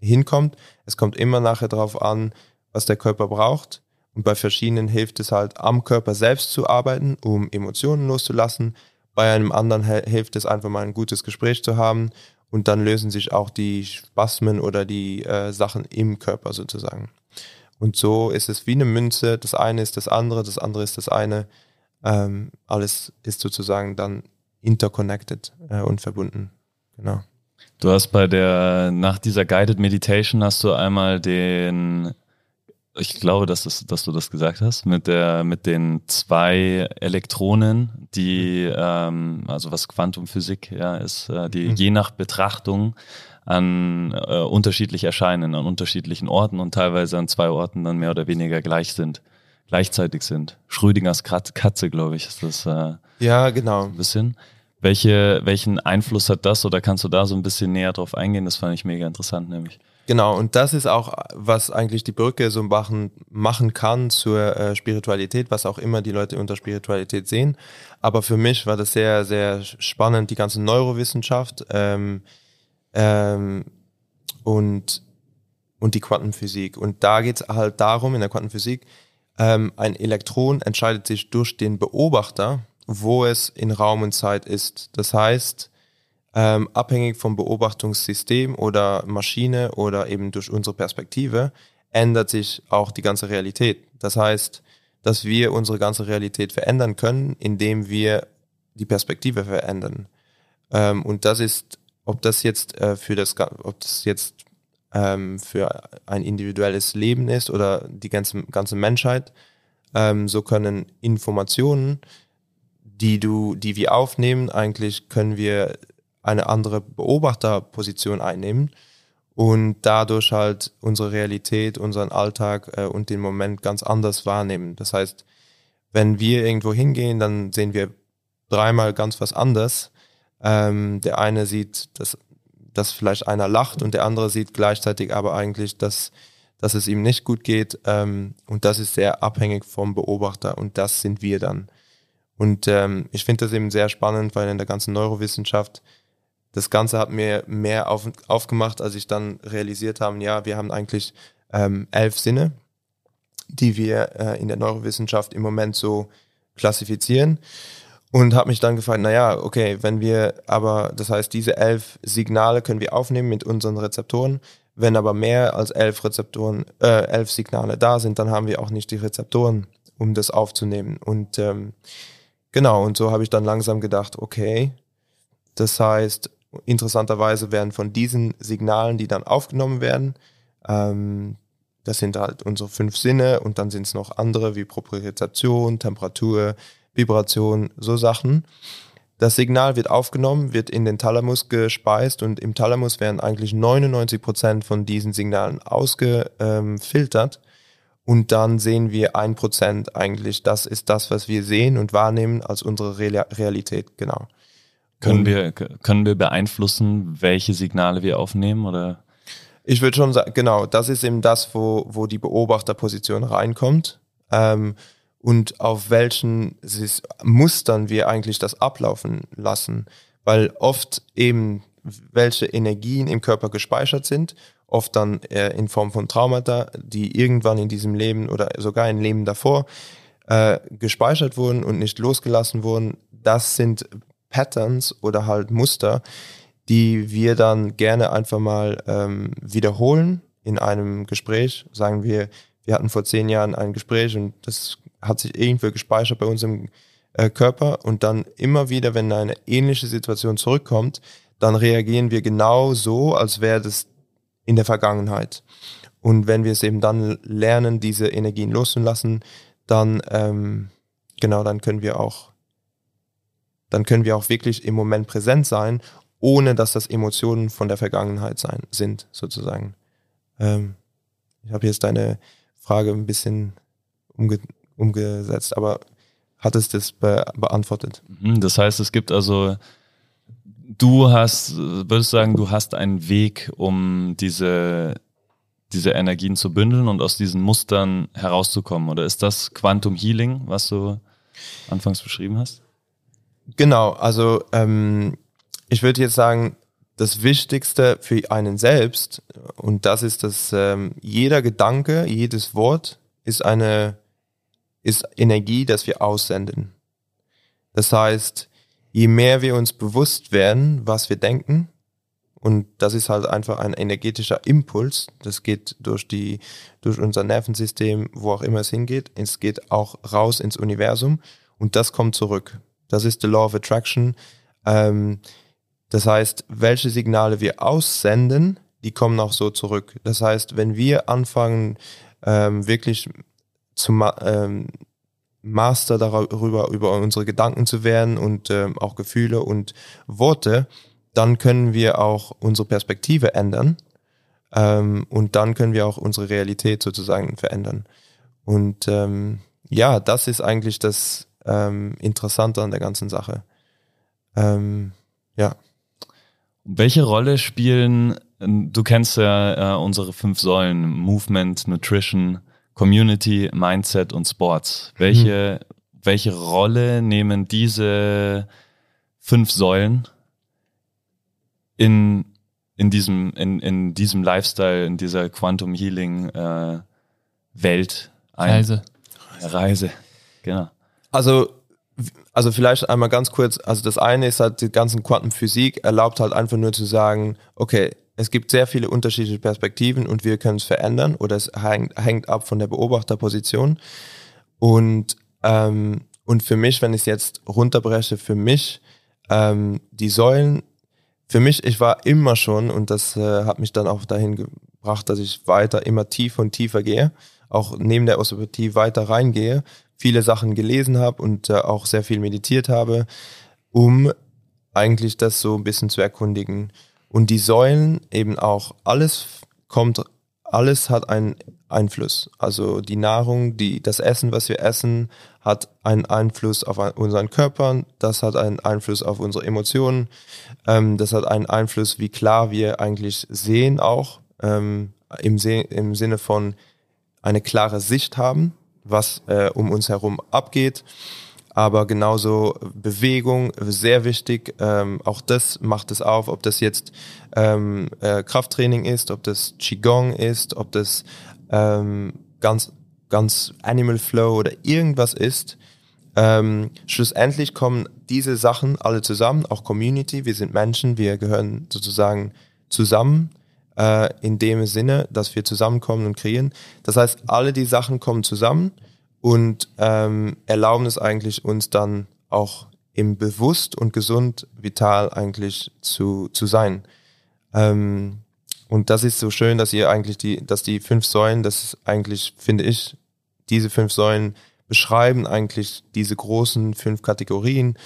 hinkommt. Es kommt immer nachher darauf an, was der Körper braucht. Und bei verschiedenen hilft es halt, am Körper selbst zu arbeiten, um Emotionen loszulassen. Bei einem anderen hilft es einfach mal ein gutes Gespräch zu haben. Und dann lösen sich auch die Spasmen oder die äh, Sachen im Körper sozusagen. Und so ist es wie eine Münze. Das eine ist das andere, das andere ist das eine. Ähm, alles ist sozusagen dann interconnected äh, und verbunden. Genau. Du hast bei der, nach dieser Guided Meditation hast du einmal den, ich glaube, dass, das, dass du das gesagt hast, mit der, mit den zwei Elektronen, die, ähm, also was Quantumphysik ja ist, äh, die mhm. je nach Betrachtung an äh, unterschiedlich erscheinen, an unterschiedlichen Orten und teilweise an zwei Orten dann mehr oder weniger gleich sind, gleichzeitig sind. Schrödingers Katze, glaube ich, ist das. Äh, ja, genau. Ein bisschen. Welche, welchen Einfluss hat das oder kannst du da so ein bisschen näher drauf eingehen? Das fand ich mega interessant, nämlich. Genau, und das ist auch, was eigentlich die Brücke so machen, machen kann zur äh, Spiritualität, was auch immer die Leute unter Spiritualität sehen. Aber für mich war das sehr, sehr spannend, die ganze Neurowissenschaft ähm, ähm, und, und die Quantenphysik. Und da geht es halt darum, in der Quantenphysik, ähm, ein Elektron entscheidet sich durch den Beobachter, wo es in Raum und Zeit ist. Das heißt, ähm, abhängig vom Beobachtungssystem oder Maschine oder eben durch unsere Perspektive ändert sich auch die ganze Realität. Das heißt, dass wir unsere ganze Realität verändern können, indem wir die Perspektive verändern. Ähm, und das ist, ob das jetzt äh, für das, ob das jetzt ähm, für ein individuelles Leben ist oder die ganze, ganze Menschheit, ähm, so können Informationen die du, die wir aufnehmen, eigentlich können wir eine andere Beobachterposition einnehmen und dadurch halt unsere Realität, unseren Alltag äh, und den Moment ganz anders wahrnehmen. Das heißt, wenn wir irgendwo hingehen, dann sehen wir dreimal ganz was anders. Ähm, der eine sieht, dass, dass vielleicht einer lacht und der andere sieht gleichzeitig aber eigentlich, dass, dass es ihm nicht gut geht. Ähm, und das ist sehr abhängig vom Beobachter und das sind wir dann. Und ähm, ich finde das eben sehr spannend, weil in der ganzen Neurowissenschaft das Ganze hat mir mehr auf, aufgemacht, als ich dann realisiert habe, ja, wir haben eigentlich ähm, elf Sinne, die wir äh, in der Neurowissenschaft im Moment so klassifizieren. Und habe mich dann gefragt, naja, okay, wenn wir aber, das heißt, diese elf Signale können wir aufnehmen mit unseren Rezeptoren. Wenn aber mehr als elf Rezeptoren, äh, elf Signale da sind, dann haben wir auch nicht die Rezeptoren, um das aufzunehmen. Und ähm, Genau, und so habe ich dann langsam gedacht, okay, das heißt, interessanterweise werden von diesen Signalen, die dann aufgenommen werden, ähm, das sind halt unsere fünf Sinne und dann sind es noch andere wie Propriozeption, Temperatur, Vibration, so Sachen. Das Signal wird aufgenommen, wird in den Thalamus gespeist und im Thalamus werden eigentlich 99 Prozent von diesen Signalen ausgefiltert. Ähm, und dann sehen wir ein Prozent eigentlich. Das ist das, was wir sehen und wahrnehmen als unsere Realität, genau. Können und wir, können wir beeinflussen, welche Signale wir aufnehmen oder? Ich würde schon sagen, genau, das ist eben das, wo, wo die Beobachterposition reinkommt. Ähm, und auf welchen Mustern wir eigentlich das ablaufen lassen. Weil oft eben welche Energien im Körper gespeichert sind oft dann äh, in Form von Traumata, die irgendwann in diesem Leben oder sogar im Leben davor äh, gespeichert wurden und nicht losgelassen wurden. Das sind Patterns oder halt Muster, die wir dann gerne einfach mal ähm, wiederholen in einem Gespräch. Sagen wir, wir hatten vor zehn Jahren ein Gespräch und das hat sich irgendwo gespeichert bei uns im äh, Körper und dann immer wieder, wenn eine ähnliche Situation zurückkommt, dann reagieren wir genau so, als wäre das in der Vergangenheit. Und wenn wir es eben dann lernen, diese Energien loszulassen, dann ähm, genau, dann können wir auch, dann können wir auch wirklich im Moment präsent sein, ohne dass das Emotionen von der Vergangenheit sein sind, sozusagen. Ähm, ich habe jetzt deine Frage ein bisschen umge umgesetzt, aber hat es das be beantwortet? Mhm, das heißt, es gibt also, du hast, würdest sagen, du hast einen Weg, um diese, diese Energien zu bündeln und aus diesen Mustern herauszukommen? Oder ist das Quantum Healing, was du anfangs beschrieben hast? Genau, also ähm, ich würde jetzt sagen, das Wichtigste für einen selbst, und das ist, dass ähm, jeder Gedanke, jedes Wort ist eine, ist Energie, das wir aussenden. Das heißt, je mehr wir uns bewusst werden, was wir denken, und das ist halt einfach ein energetischer Impuls, das geht durch die, durch unser Nervensystem, wo auch immer es hingeht, es geht auch raus ins Universum und das kommt zurück. Das ist the Law of Attraction. Ähm, das heißt, welche Signale wir aussenden, die kommen auch so zurück. Das heißt, wenn wir anfangen, ähm, wirklich zum ähm, Master darüber, über unsere Gedanken zu werden und ähm, auch Gefühle und Worte, dann können wir auch unsere Perspektive ändern ähm, und dann können wir auch unsere Realität sozusagen verändern. Und ähm, ja, das ist eigentlich das ähm, Interessante an der ganzen Sache. Ähm, ja. Welche Rolle spielen, du kennst ja äh, unsere fünf Säulen, Movement, Nutrition, Community, Mindset und Sports. Welche, hm. welche Rolle nehmen diese fünf Säulen in, in, diesem, in, in diesem Lifestyle, in dieser Quantum Healing äh, Welt ein? Reise. Reise, genau. Also also vielleicht einmal ganz kurz, also das eine ist halt die ganzen Quantenphysik erlaubt halt einfach nur zu sagen, okay, es gibt sehr viele unterschiedliche Perspektiven und wir können es verändern oder es hängt, hängt ab von der Beobachterposition. Und, ähm, und für mich, wenn ich es jetzt runterbreche, für mich, ähm, die Säulen, für mich, ich war immer schon, und das äh, hat mich dann auch dahin gebracht, dass ich weiter immer tiefer und tiefer gehe, auch neben der Osteopathie weiter reingehe, viele Sachen gelesen habe und äh, auch sehr viel meditiert habe, um eigentlich das so ein bisschen zu erkundigen. Und die Säulen eben auch, alles kommt, alles hat einen Einfluss. Also die Nahrung, die, das Essen, was wir essen, hat einen Einfluss auf unseren Körper, das hat einen Einfluss auf unsere Emotionen, ähm, das hat einen Einfluss, wie klar wir eigentlich sehen auch, ähm, im, im Sinne von eine klare Sicht haben was äh, um uns herum abgeht. Aber genauso Bewegung, sehr wichtig. Ähm, auch das macht es auf, ob das jetzt ähm, äh, Krafttraining ist, ob das Qigong ist, ob das ähm, ganz, ganz Animal Flow oder irgendwas ist. Ähm, schlussendlich kommen diese Sachen alle zusammen, auch Community. Wir sind Menschen, wir gehören sozusagen zusammen äh, in dem Sinne, dass wir zusammenkommen und kreieren. Das heißt, alle die Sachen kommen zusammen und ähm, erlauben es eigentlich uns dann auch im bewusst und gesund vital eigentlich zu, zu sein. Ähm, und das ist so schön, dass ihr eigentlich die, dass die fünf Säulen, das ist eigentlich, finde ich, diese fünf Säulen beschreiben eigentlich diese großen fünf Kategorien,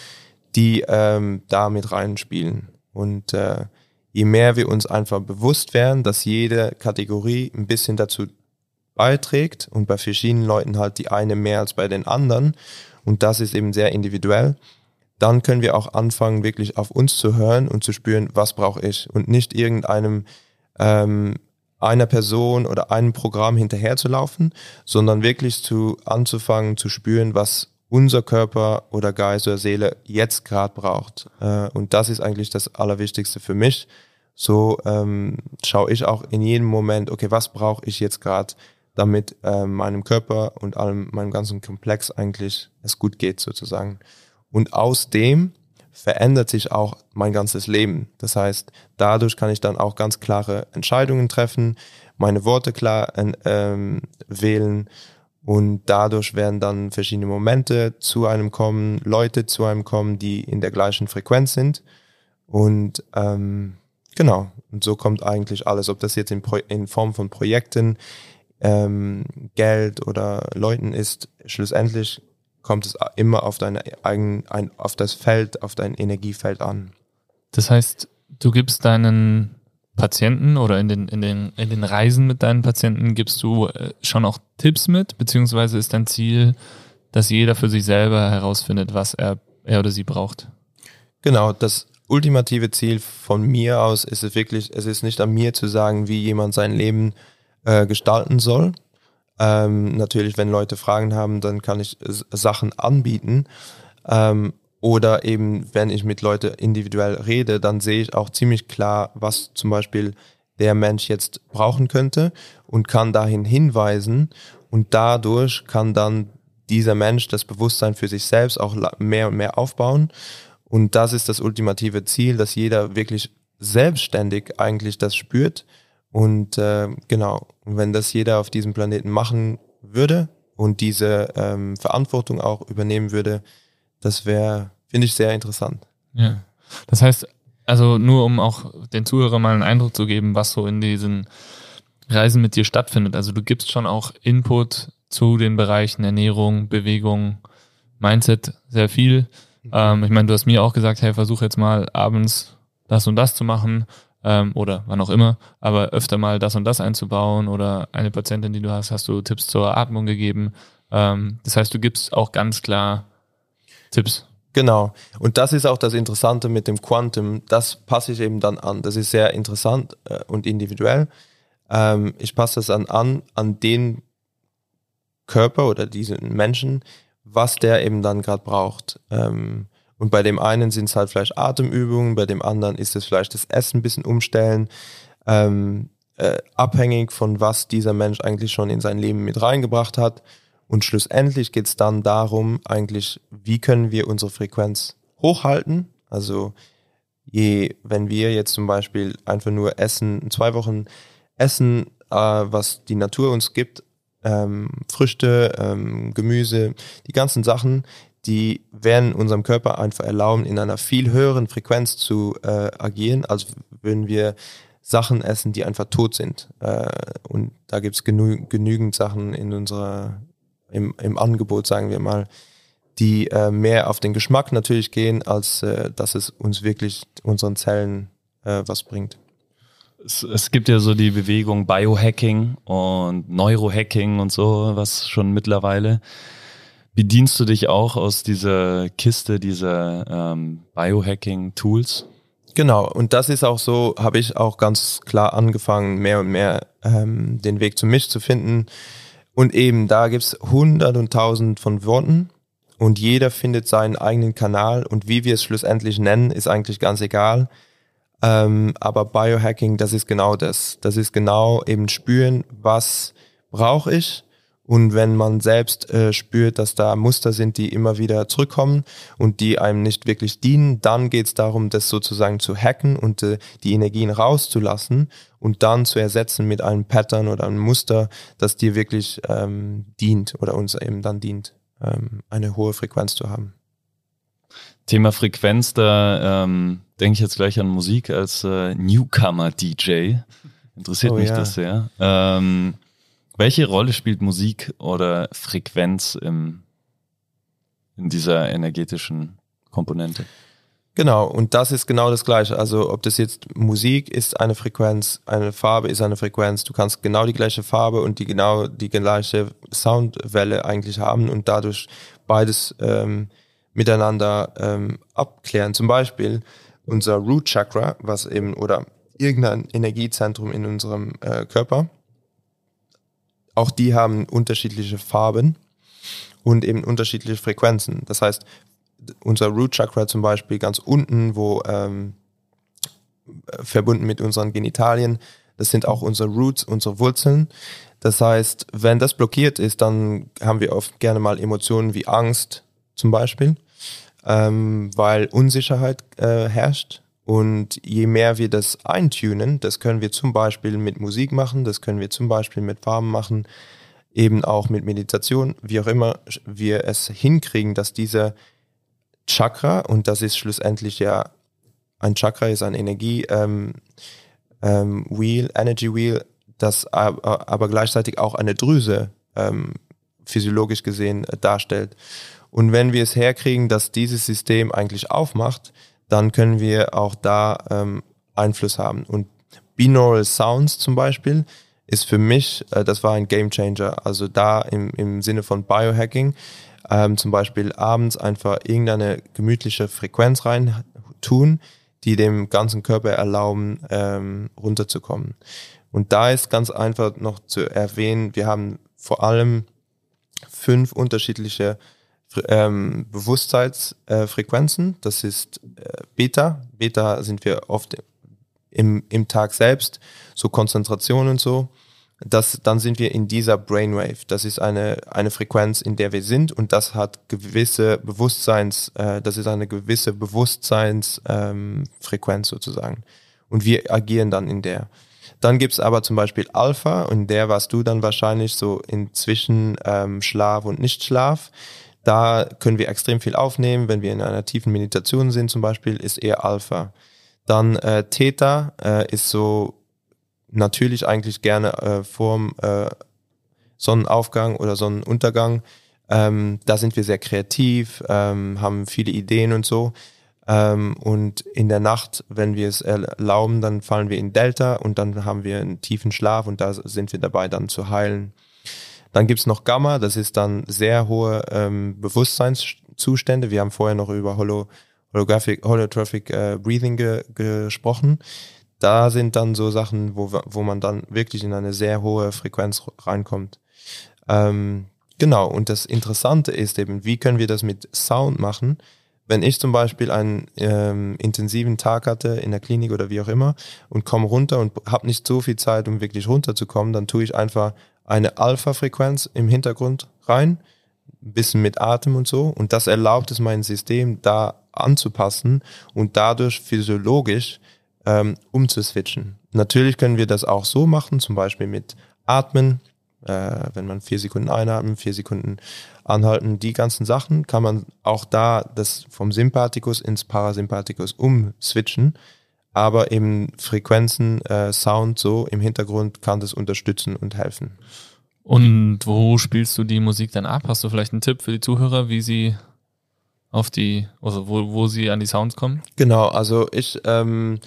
die ähm, da mit reinspielen. Und äh, je mehr wir uns einfach bewusst werden, dass jede Kategorie ein bisschen dazu beiträgt und bei verschiedenen Leuten halt die eine mehr als bei den anderen und das ist eben sehr individuell, dann können wir auch anfangen, wirklich auf uns zu hören und zu spüren, was brauche ich? Und nicht irgendeinem ähm, einer Person oder einem Programm hinterherzulaufen, sondern wirklich zu anzufangen zu spüren, was unser Körper oder Geist oder Seele jetzt gerade braucht. Äh, und das ist eigentlich das Allerwichtigste für mich, so ähm, schaue ich auch in jedem Moment, okay, was brauche ich jetzt gerade, damit äh, meinem Körper und allem, meinem ganzen Komplex eigentlich es gut geht sozusagen. Und aus dem verändert sich auch mein ganzes Leben. Das heißt, dadurch kann ich dann auch ganz klare Entscheidungen treffen, meine Worte klar ähm, wählen und dadurch werden dann verschiedene Momente zu einem kommen, Leute zu einem kommen, die in der gleichen Frequenz sind und ähm, Genau. Und so kommt eigentlich alles, ob das jetzt in, Pro in Form von Projekten, ähm, Geld oder Leuten ist, schlussendlich kommt es immer auf deine eigenen, ein, auf das Feld, auf dein Energiefeld an. Das heißt, du gibst deinen Patienten oder in den, in den, in den Reisen mit deinen Patienten gibst du äh, schon auch Tipps mit, beziehungsweise ist dein Ziel, dass jeder für sich selber herausfindet, was er, er oder sie braucht? Genau, das ultimative Ziel von mir aus ist es wirklich, es ist nicht an mir zu sagen, wie jemand sein Leben äh, gestalten soll. Ähm, natürlich, wenn Leute Fragen haben, dann kann ich Sachen anbieten. Ähm, oder eben, wenn ich mit Leuten individuell rede, dann sehe ich auch ziemlich klar, was zum Beispiel der Mensch jetzt brauchen könnte und kann dahin hinweisen. Und dadurch kann dann dieser Mensch das Bewusstsein für sich selbst auch mehr und mehr aufbauen. Und das ist das ultimative Ziel, dass jeder wirklich selbstständig eigentlich das spürt. Und äh, genau, wenn das jeder auf diesem Planeten machen würde und diese ähm, Verantwortung auch übernehmen würde, das wäre, finde ich, sehr interessant. Ja. Das heißt, also nur um auch den Zuhörern mal einen Eindruck zu geben, was so in diesen Reisen mit dir stattfindet. Also du gibst schon auch Input zu den Bereichen Ernährung, Bewegung, Mindset sehr viel. Mhm. Ähm, ich meine, du hast mir auch gesagt, hey, versuch jetzt mal abends das und das zu machen ähm, oder wann auch immer, aber öfter mal das und das einzubauen oder eine Patientin, die du hast, hast du Tipps zur Atmung gegeben. Ähm, das heißt, du gibst auch ganz klar Tipps. Genau. Und das ist auch das Interessante mit dem Quantum. Das passe ich eben dann an. Das ist sehr interessant äh, und individuell. Ähm, ich passe das dann an, an den Körper oder diesen Menschen, was der eben dann gerade braucht. Ähm, und bei dem einen sind es halt vielleicht Atemübungen, bei dem anderen ist es vielleicht das Essen ein bisschen umstellen. Ähm, äh, abhängig von was dieser Mensch eigentlich schon in sein Leben mit reingebracht hat. Und schlussendlich geht es dann darum, eigentlich, wie können wir unsere Frequenz hochhalten? Also je, wenn wir jetzt zum Beispiel einfach nur essen, zwei Wochen essen, äh, was die Natur uns gibt, ähm, Früchte, ähm, Gemüse, die ganzen Sachen, die werden unserem Körper einfach erlauben, in einer viel höheren Frequenz zu äh, agieren, als würden wir Sachen essen, die einfach tot sind. Äh, und da gibt's genü genügend Sachen in unserer im, im Angebot, sagen wir mal, die äh, mehr auf den Geschmack natürlich gehen, als äh, dass es uns wirklich unseren Zellen äh, was bringt. Es, es gibt ja so die Bewegung Biohacking und Neurohacking und so, was schon mittlerweile. Bedienst du dich auch aus dieser Kiste dieser ähm, Biohacking-Tools? Genau, und das ist auch so, habe ich auch ganz klar angefangen, mehr und mehr ähm, den Weg zu mich zu finden und eben, da gibt's hundert und tausend von Worten und jeder findet seinen eigenen Kanal und wie wir es schlussendlich nennen, ist eigentlich ganz egal. Ähm, aber Biohacking, das ist genau das. Das ist genau eben spüren, was brauche ich und wenn man selbst äh, spürt, dass da Muster sind, die immer wieder zurückkommen und die einem nicht wirklich dienen, dann geht es darum, das sozusagen zu hacken und äh, die Energien rauszulassen und dann zu ersetzen mit einem Pattern oder einem Muster, das dir wirklich ähm, dient oder uns eben dann dient, ähm, eine hohe Frequenz zu haben. Thema Frequenz, da ähm, denke ich jetzt gleich an Musik als äh, Newcomer-DJ. Interessiert oh, mich ja. das sehr. Ähm, welche Rolle spielt Musik oder Frequenz im, in dieser energetischen Komponente? Genau, und das ist genau das Gleiche. Also ob das jetzt Musik ist eine Frequenz, eine Farbe ist eine Frequenz. Du kannst genau die gleiche Farbe und die genau die gleiche Soundwelle eigentlich haben und dadurch beides ähm, miteinander ähm, abklären. Zum Beispiel unser Root Chakra, was eben oder irgendein Energiezentrum in unserem äh, Körper auch die haben unterschiedliche Farben und eben unterschiedliche Frequenzen. Das heißt, unser Root Chakra zum Beispiel ganz unten, wo ähm, verbunden mit unseren Genitalien, das sind auch unsere Roots, unsere Wurzeln. Das heißt, wenn das blockiert ist, dann haben wir oft gerne mal Emotionen wie Angst zum Beispiel, ähm, weil Unsicherheit äh, herrscht und je mehr wir das eintunen, das können wir zum Beispiel mit Musik machen, das können wir zum Beispiel mit Farben machen, eben auch mit Meditation, wie auch immer wir es hinkriegen, dass dieser Chakra, und das ist schlussendlich ja, ein Chakra ist ein Energie, ähm, ähm, Energy Wheel, das aber, aber gleichzeitig auch eine Drüse ähm, physiologisch gesehen äh, darstellt. Und wenn wir es herkriegen, dass dieses System eigentlich aufmacht, dann können wir auch da ähm, Einfluss haben. Und Binaural Sounds zum Beispiel ist für mich, äh, das war ein Game Changer. Also da im, im Sinne von Biohacking, ähm, zum Beispiel abends einfach irgendeine gemütliche Frequenz rein tun, die dem ganzen Körper erlauben, ähm, runterzukommen. Und da ist ganz einfach noch zu erwähnen, wir haben vor allem fünf unterschiedliche ähm, Bewusstseinsfrequenzen. Äh, das ist äh, Beta. Beta sind wir oft im, im Tag selbst, so Konzentration und so. Das, dann sind wir in dieser Brainwave. Das ist eine, eine Frequenz, in der wir sind und das hat gewisse Bewusstseins, äh, das ist eine gewisse Bewusstseinsfrequenz ähm, sozusagen. Und wir agieren dann in der. Dann gibt's aber zum Beispiel Alpha und der warst du dann wahrscheinlich so inzwischen ähm, Schlaf und Nichtschlaf. Da können wir extrem viel aufnehmen. Wenn wir in einer tiefen Meditation sind zum Beispiel, ist eher Alpha. Dann äh, Theta äh, ist so natürlich eigentlich gerne äh, vorm äh, Sonnenaufgang oder Sonnenuntergang. Ähm, da sind wir sehr kreativ, ähm, haben viele Ideen und so. Ähm, und in der Nacht, wenn wir es erlauben, dann fallen wir in Delta und dann haben wir einen tiefen Schlaf und da sind wir dabei dann zu heilen. Dann gibt's noch Gamma, das ist dann sehr hohe ähm, Bewusstseinszustände. Wir haben vorher noch über Holo, Holographic, Holographic äh, Breathing ge, gesprochen. Da sind dann so Sachen, wo, wo man dann wirklich in eine sehr hohe Frequenz reinkommt. Ähm, genau, und das Interessante ist eben, wie können wir das mit Sound machen? Wenn ich zum Beispiel einen ähm, intensiven Tag hatte in der Klinik oder wie auch immer und komme runter und habe nicht so viel Zeit, um wirklich runterzukommen, dann tue ich einfach eine Alpha-Frequenz im Hintergrund rein, ein bisschen mit Atem und so. Und das erlaubt es meinem System da anzupassen und dadurch physiologisch ähm, umzuswitchen. Natürlich können wir das auch so machen, zum Beispiel mit Atmen, äh, wenn man vier Sekunden einatmen, vier Sekunden anhalten, die ganzen Sachen kann man auch da das vom Sympathikus ins Parasympathikus umswitchen. Aber eben Frequenzen, äh, Sound so im Hintergrund kann das unterstützen und helfen. Und wo spielst du die Musik dann ab? Hast du vielleicht einen Tipp für die Zuhörer, wie sie auf die, also wo, wo sie an die Sounds kommen? Genau, also ich ähm,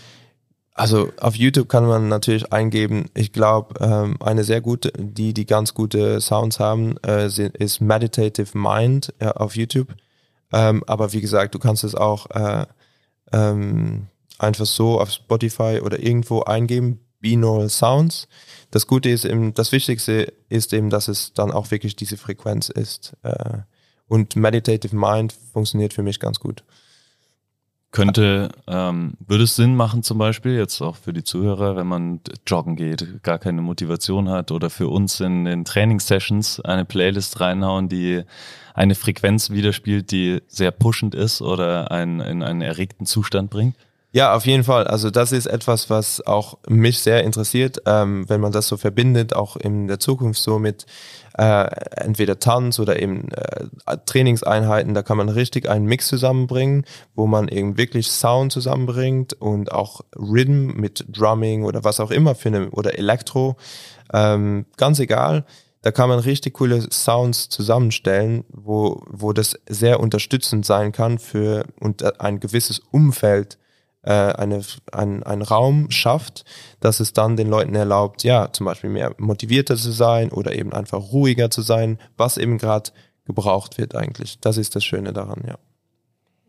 also auf YouTube kann man natürlich eingeben, ich glaube, ähm, eine sehr gute, die, die ganz gute Sounds haben, äh, ist Meditative Mind ja, auf YouTube. Ähm, aber wie gesagt, du kannst es auch äh, ähm, einfach so auf Spotify oder irgendwo eingeben, Binaural Sounds. Das Gute ist eben, das Wichtigste ist eben, dass es dann auch wirklich diese Frequenz ist. Äh, und Meditative Mind funktioniert für mich ganz gut. Könnte, ähm, würde es Sinn machen, zum Beispiel, jetzt auch für die Zuhörer, wenn man joggen geht, gar keine Motivation hat oder für uns in den Trainingssessions eine Playlist reinhauen, die eine Frequenz widerspielt, die sehr pushend ist oder einen in einen erregten Zustand bringt? Ja, auf jeden Fall. Also das ist etwas, was auch mich sehr interessiert, ähm, wenn man das so verbindet, auch in der Zukunft so mit äh, entweder Tanz oder eben äh, Trainingseinheiten. Da kann man richtig einen Mix zusammenbringen, wo man eben wirklich Sound zusammenbringt und auch Rhythm mit Drumming oder was auch immer für eine oder Elektro. Ähm, ganz egal. Da kann man richtig coole Sounds zusammenstellen, wo, wo das sehr unterstützend sein kann für und ein gewisses Umfeld äh, eine, ein, ein Raum schafft, dass es dann den Leuten erlaubt, ja, zum Beispiel mehr motivierter zu sein oder eben einfach ruhiger zu sein, was eben gerade gebraucht wird eigentlich. Das ist das Schöne daran, ja.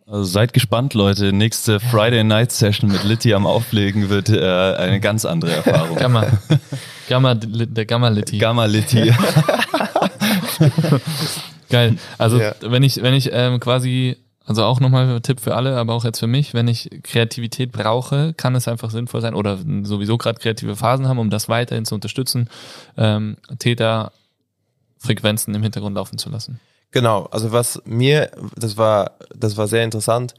Also seid gespannt, Leute. Nächste Friday Night Session mit Litty am Auflegen wird äh, eine ganz andere Erfahrung. Gamma. Gamma, der Gamma Litty. Gamma Litty. Geil. Also ja. wenn ich, wenn ich ähm, quasi also auch nochmal ein Tipp für alle, aber auch jetzt für mich, wenn ich Kreativität brauche, kann es einfach sinnvoll sein oder sowieso gerade kreative Phasen haben, um das weiterhin zu unterstützen, ähm, Täter-Frequenzen im Hintergrund laufen zu lassen. Genau, also was mir, das war, das war sehr interessant,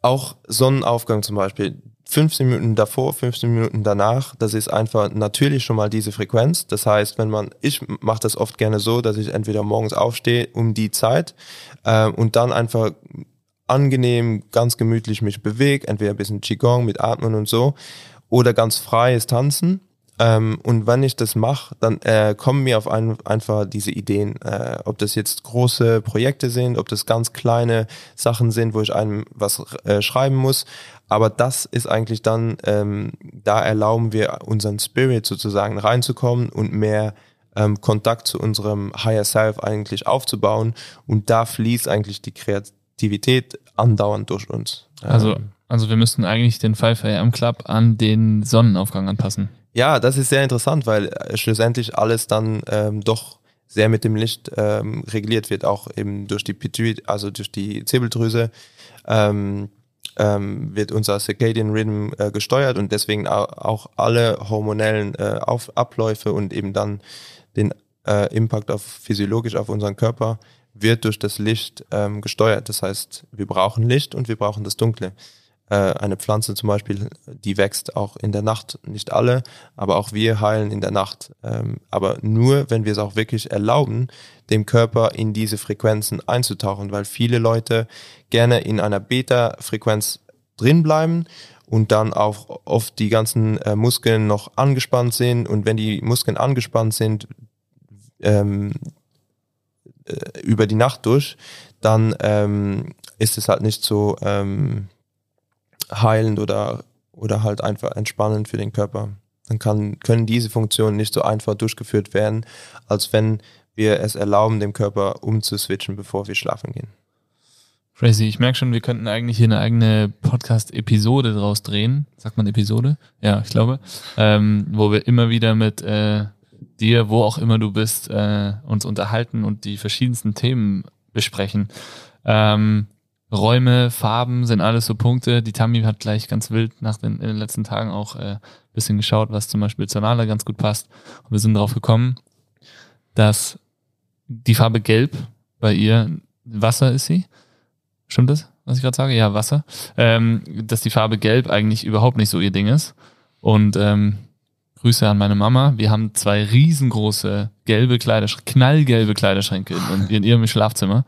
auch Sonnenaufgang zum Beispiel, 15 Minuten davor, 15 Minuten danach, das ist einfach natürlich schon mal diese Frequenz. Das heißt, wenn man, ich mache das oft gerne so, dass ich entweder morgens aufstehe um die Zeit äh, und dann einfach angenehm, ganz gemütlich mich bewege, entweder ein bisschen Qigong mit Atmen und so oder ganz freies Tanzen. Ähm, und wenn ich das mache, dann äh, kommen mir auf ein, einfach diese Ideen, äh, ob das jetzt große Projekte sind, ob das ganz kleine Sachen sind, wo ich einem was äh, schreiben muss. Aber das ist eigentlich dann, ähm, da erlauben wir unseren Spirit sozusagen reinzukommen und mehr ähm, Kontakt zu unserem Higher Self eigentlich aufzubauen. Und da fließt eigentlich die Kreativität andauernd durch uns. Also, ähm, also wir müssten eigentlich den 5 AM Club an den Sonnenaufgang anpassen. Ja, das ist sehr interessant, weil äh, schlussendlich alles dann ähm, doch sehr mit dem Licht ähm, reguliert wird, auch eben durch die Pituit, also durch die Zirbeldrüse. Ähm, ähm, wird unser Circadian Rhythm äh, gesteuert und deswegen auch alle hormonellen äh, auf Abläufe und eben dann den äh, Impact auf physiologisch auf unseren Körper wird durch das Licht ähm, gesteuert. Das heißt, wir brauchen Licht und wir brauchen das Dunkle. Äh, eine Pflanze zum Beispiel, die wächst auch in der Nacht, nicht alle, aber auch wir heilen in der Nacht. Ähm, aber nur, wenn wir es auch wirklich erlauben, dem Körper in diese Frequenzen einzutauchen, weil viele Leute gerne in einer Beta-Frequenz drin bleiben und dann auch oft die ganzen äh, Muskeln noch angespannt sind und wenn die Muskeln angespannt sind ähm, äh, über die Nacht durch, dann ähm, ist es halt nicht so ähm, heilend oder, oder halt einfach entspannend für den Körper. Dann kann, können diese Funktionen nicht so einfach durchgeführt werden, als wenn wir es erlauben, dem Körper umzuswitchen, bevor wir schlafen gehen. Crazy, ich merke schon, wir könnten eigentlich hier eine eigene Podcast-Episode draus drehen. Sagt man Episode? Ja, ich glaube. Ähm, wo wir immer wieder mit äh, dir, wo auch immer du bist, äh, uns unterhalten und die verschiedensten Themen besprechen. Ähm, Räume, Farben sind alles so Punkte. Die Tami hat gleich ganz wild nach den, in den letzten Tagen auch äh, bisschen geschaut, was zum Beispiel zur Nala ganz gut passt. Und wir sind darauf gekommen, dass die Farbe Gelb bei ihr Wasser ist sie. Stimmt das, was ich gerade sage? Ja, Wasser. Ähm, dass die Farbe Gelb eigentlich überhaupt nicht so ihr Ding ist. Und ähm, Grüße an meine Mama. Wir haben zwei riesengroße gelbe Kleiderschränke, knallgelbe Kleiderschränke in, in ihrem Schlafzimmer.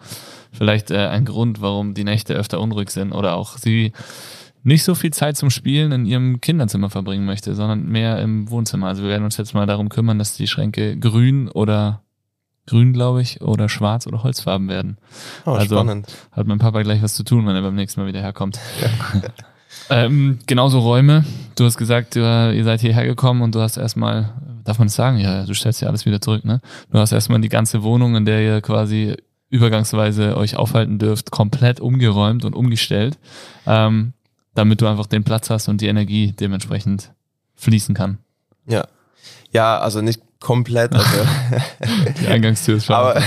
Vielleicht äh, ein Grund, warum die Nächte öfter unruhig sind oder auch sie nicht so viel Zeit zum Spielen in ihrem Kinderzimmer verbringen möchte, sondern mehr im Wohnzimmer. Also wir werden uns jetzt mal darum kümmern, dass die Schränke grün oder grün, glaube ich, oder schwarz oder holzfarben werden. Oh, also spannend. hat mein Papa gleich was zu tun, wenn er beim nächsten Mal wieder herkommt. ähm, genauso Räume. Du hast gesagt, ihr seid hierher gekommen und du hast erstmal, darf man es sagen? Ja, du stellst ja alles wieder zurück, ne? Du hast erstmal die ganze Wohnung, in der ihr quasi übergangsweise euch aufhalten dürft, komplett umgeräumt und umgestellt, ähm, damit du einfach den Platz hast und die Energie dementsprechend fließen kann. Ja. Ja, also nicht komplett. Also die Eingangstür ist schon. Aber,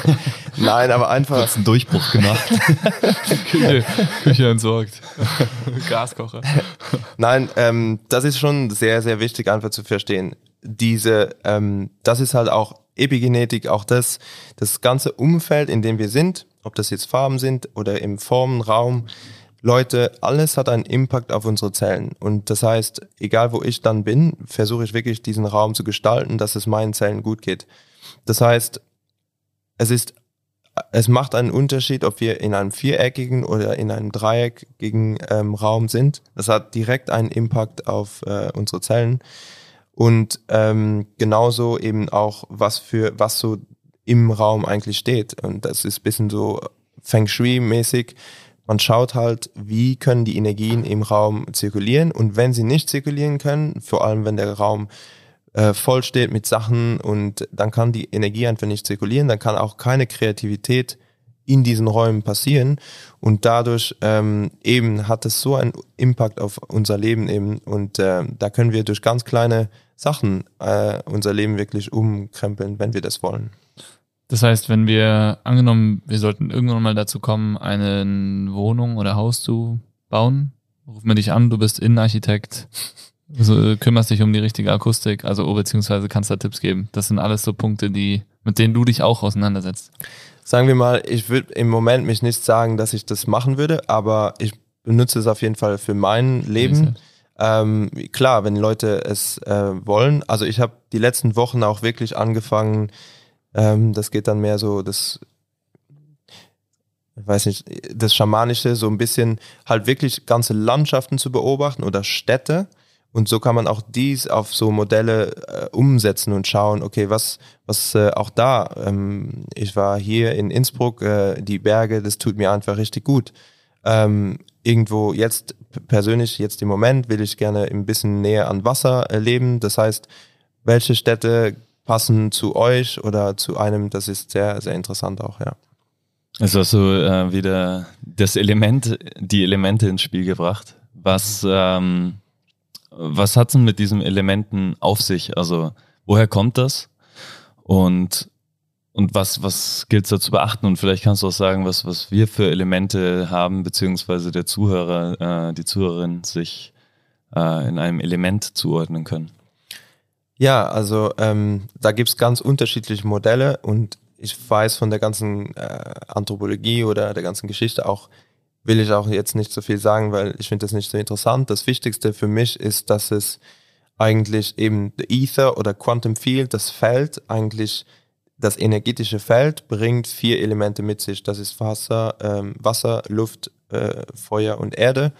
nein, aber einfach. Du hast einen Durchbruch gemacht. Küche, Küche entsorgt. Gaskocher. Nein, ähm, das ist schon sehr, sehr wichtig einfach zu verstehen. Diese, ähm, das ist halt auch Epigenetik, auch das, das ganze Umfeld, in dem wir sind, ob das jetzt Farben sind oder im Formen, Raum, Leute, alles hat einen Impact auf unsere Zellen. Und das heißt, egal wo ich dann bin, versuche ich wirklich diesen Raum zu gestalten, dass es meinen Zellen gut geht. Das heißt, es ist, es macht einen Unterschied, ob wir in einem viereckigen oder in einem dreieckigen ähm, Raum sind. Das hat direkt einen Impact auf äh, unsere Zellen und ähm, genauso eben auch, was für, was so im Raum eigentlich steht. Und das ist bisschen so Feng Shui-mäßig. Man schaut halt, wie können die Energien im Raum zirkulieren und wenn sie nicht zirkulieren können, vor allem wenn der Raum äh, voll steht mit Sachen und dann kann die Energie einfach nicht zirkulieren, dann kann auch keine Kreativität in diesen Räumen passieren und dadurch ähm, eben hat es so einen Impact auf unser Leben eben und äh, da können wir durch ganz kleine Sachen äh, unser Leben wirklich umkrempeln, wenn wir das wollen. Das heißt, wenn wir angenommen, wir sollten irgendwann mal dazu kommen, eine Wohnung oder Haus zu bauen, rufen wir dich an, du bist Innenarchitekt, also kümmerst dich um die richtige Akustik, also oh, beziehungsweise kannst da Tipps geben. Das sind alles so Punkte, die, mit denen du dich auch auseinandersetzt. Sagen wir mal, ich würde im Moment mich nicht sagen, dass ich das machen würde, aber ich benutze es auf jeden Fall für mein Leben. Ähm, klar, wenn Leute es äh, wollen. Also ich habe die letzten Wochen auch wirklich angefangen, ähm, das geht dann mehr so, das, weiß nicht, das Schamanische, so ein bisschen halt wirklich ganze Landschaften zu beobachten oder Städte Und so kann man auch dies auf so Modelle äh, umsetzen und schauen, okay, was, was äh, auch da, ähm, ich war hier in Innsbruck, äh, die Berge, das tut mir einfach richtig gut. Ähm, irgendwo jetzt persönlich, jetzt im Moment, will ich gerne ein bisschen näher an Wasser äh, leben. Das heißt, welche Städte passen zu euch oder zu einem, das ist sehr, sehr interessant auch, ja. Also hast du äh, wieder das Element, die Elemente ins Spiel gebracht. Was, ähm, was hat's denn mit diesen Elementen auf sich? Also woher kommt das? Und, und was, was gilt da zu beachten? Und vielleicht kannst du auch sagen, was, was wir für Elemente haben, beziehungsweise der Zuhörer, äh, die Zuhörerin sich äh, in einem Element zuordnen können. Ja, also ähm, da gibt's ganz unterschiedliche Modelle und ich weiß von der ganzen äh, Anthropologie oder der ganzen Geschichte auch, will ich auch jetzt nicht so viel sagen, weil ich finde das nicht so interessant. Das Wichtigste für mich ist, dass es eigentlich eben der Ether oder Quantum Field, das Feld, eigentlich das energetische Feld bringt vier Elemente mit sich. Das ist Wasser, ähm, Wasser, Luft, äh, Feuer und Erde.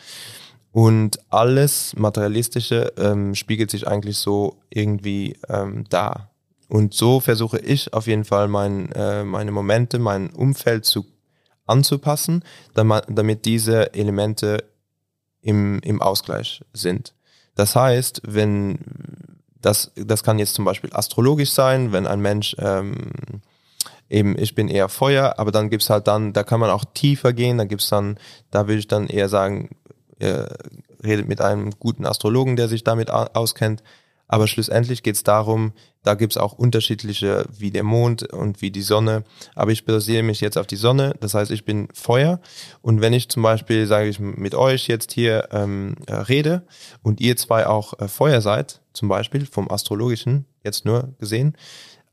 Und alles Materialistische ähm, spiegelt sich eigentlich so irgendwie ähm, da. Und so versuche ich auf jeden Fall mein, äh, meine Momente, mein Umfeld zu anzupassen, damit diese Elemente im, im Ausgleich sind. Das heißt, wenn das, das kann jetzt zum Beispiel astrologisch sein, wenn ein Mensch ähm, eben, ich bin eher Feuer, aber dann gibt's halt dann, da kann man auch tiefer gehen, da gibt's dann, da würde ich dann eher sagen, äh, redet mit einem guten Astrologen, der sich damit auskennt. Aber schlussendlich geht es darum, da gibt es auch unterschiedliche, wie der Mond und wie die Sonne. Aber ich basiere mich jetzt auf die Sonne. Das heißt, ich bin Feuer. Und wenn ich zum Beispiel, sage ich, mit euch jetzt hier ähm, äh, rede und ihr zwei auch äh, Feuer seid, zum Beispiel vom Astrologischen, jetzt nur gesehen,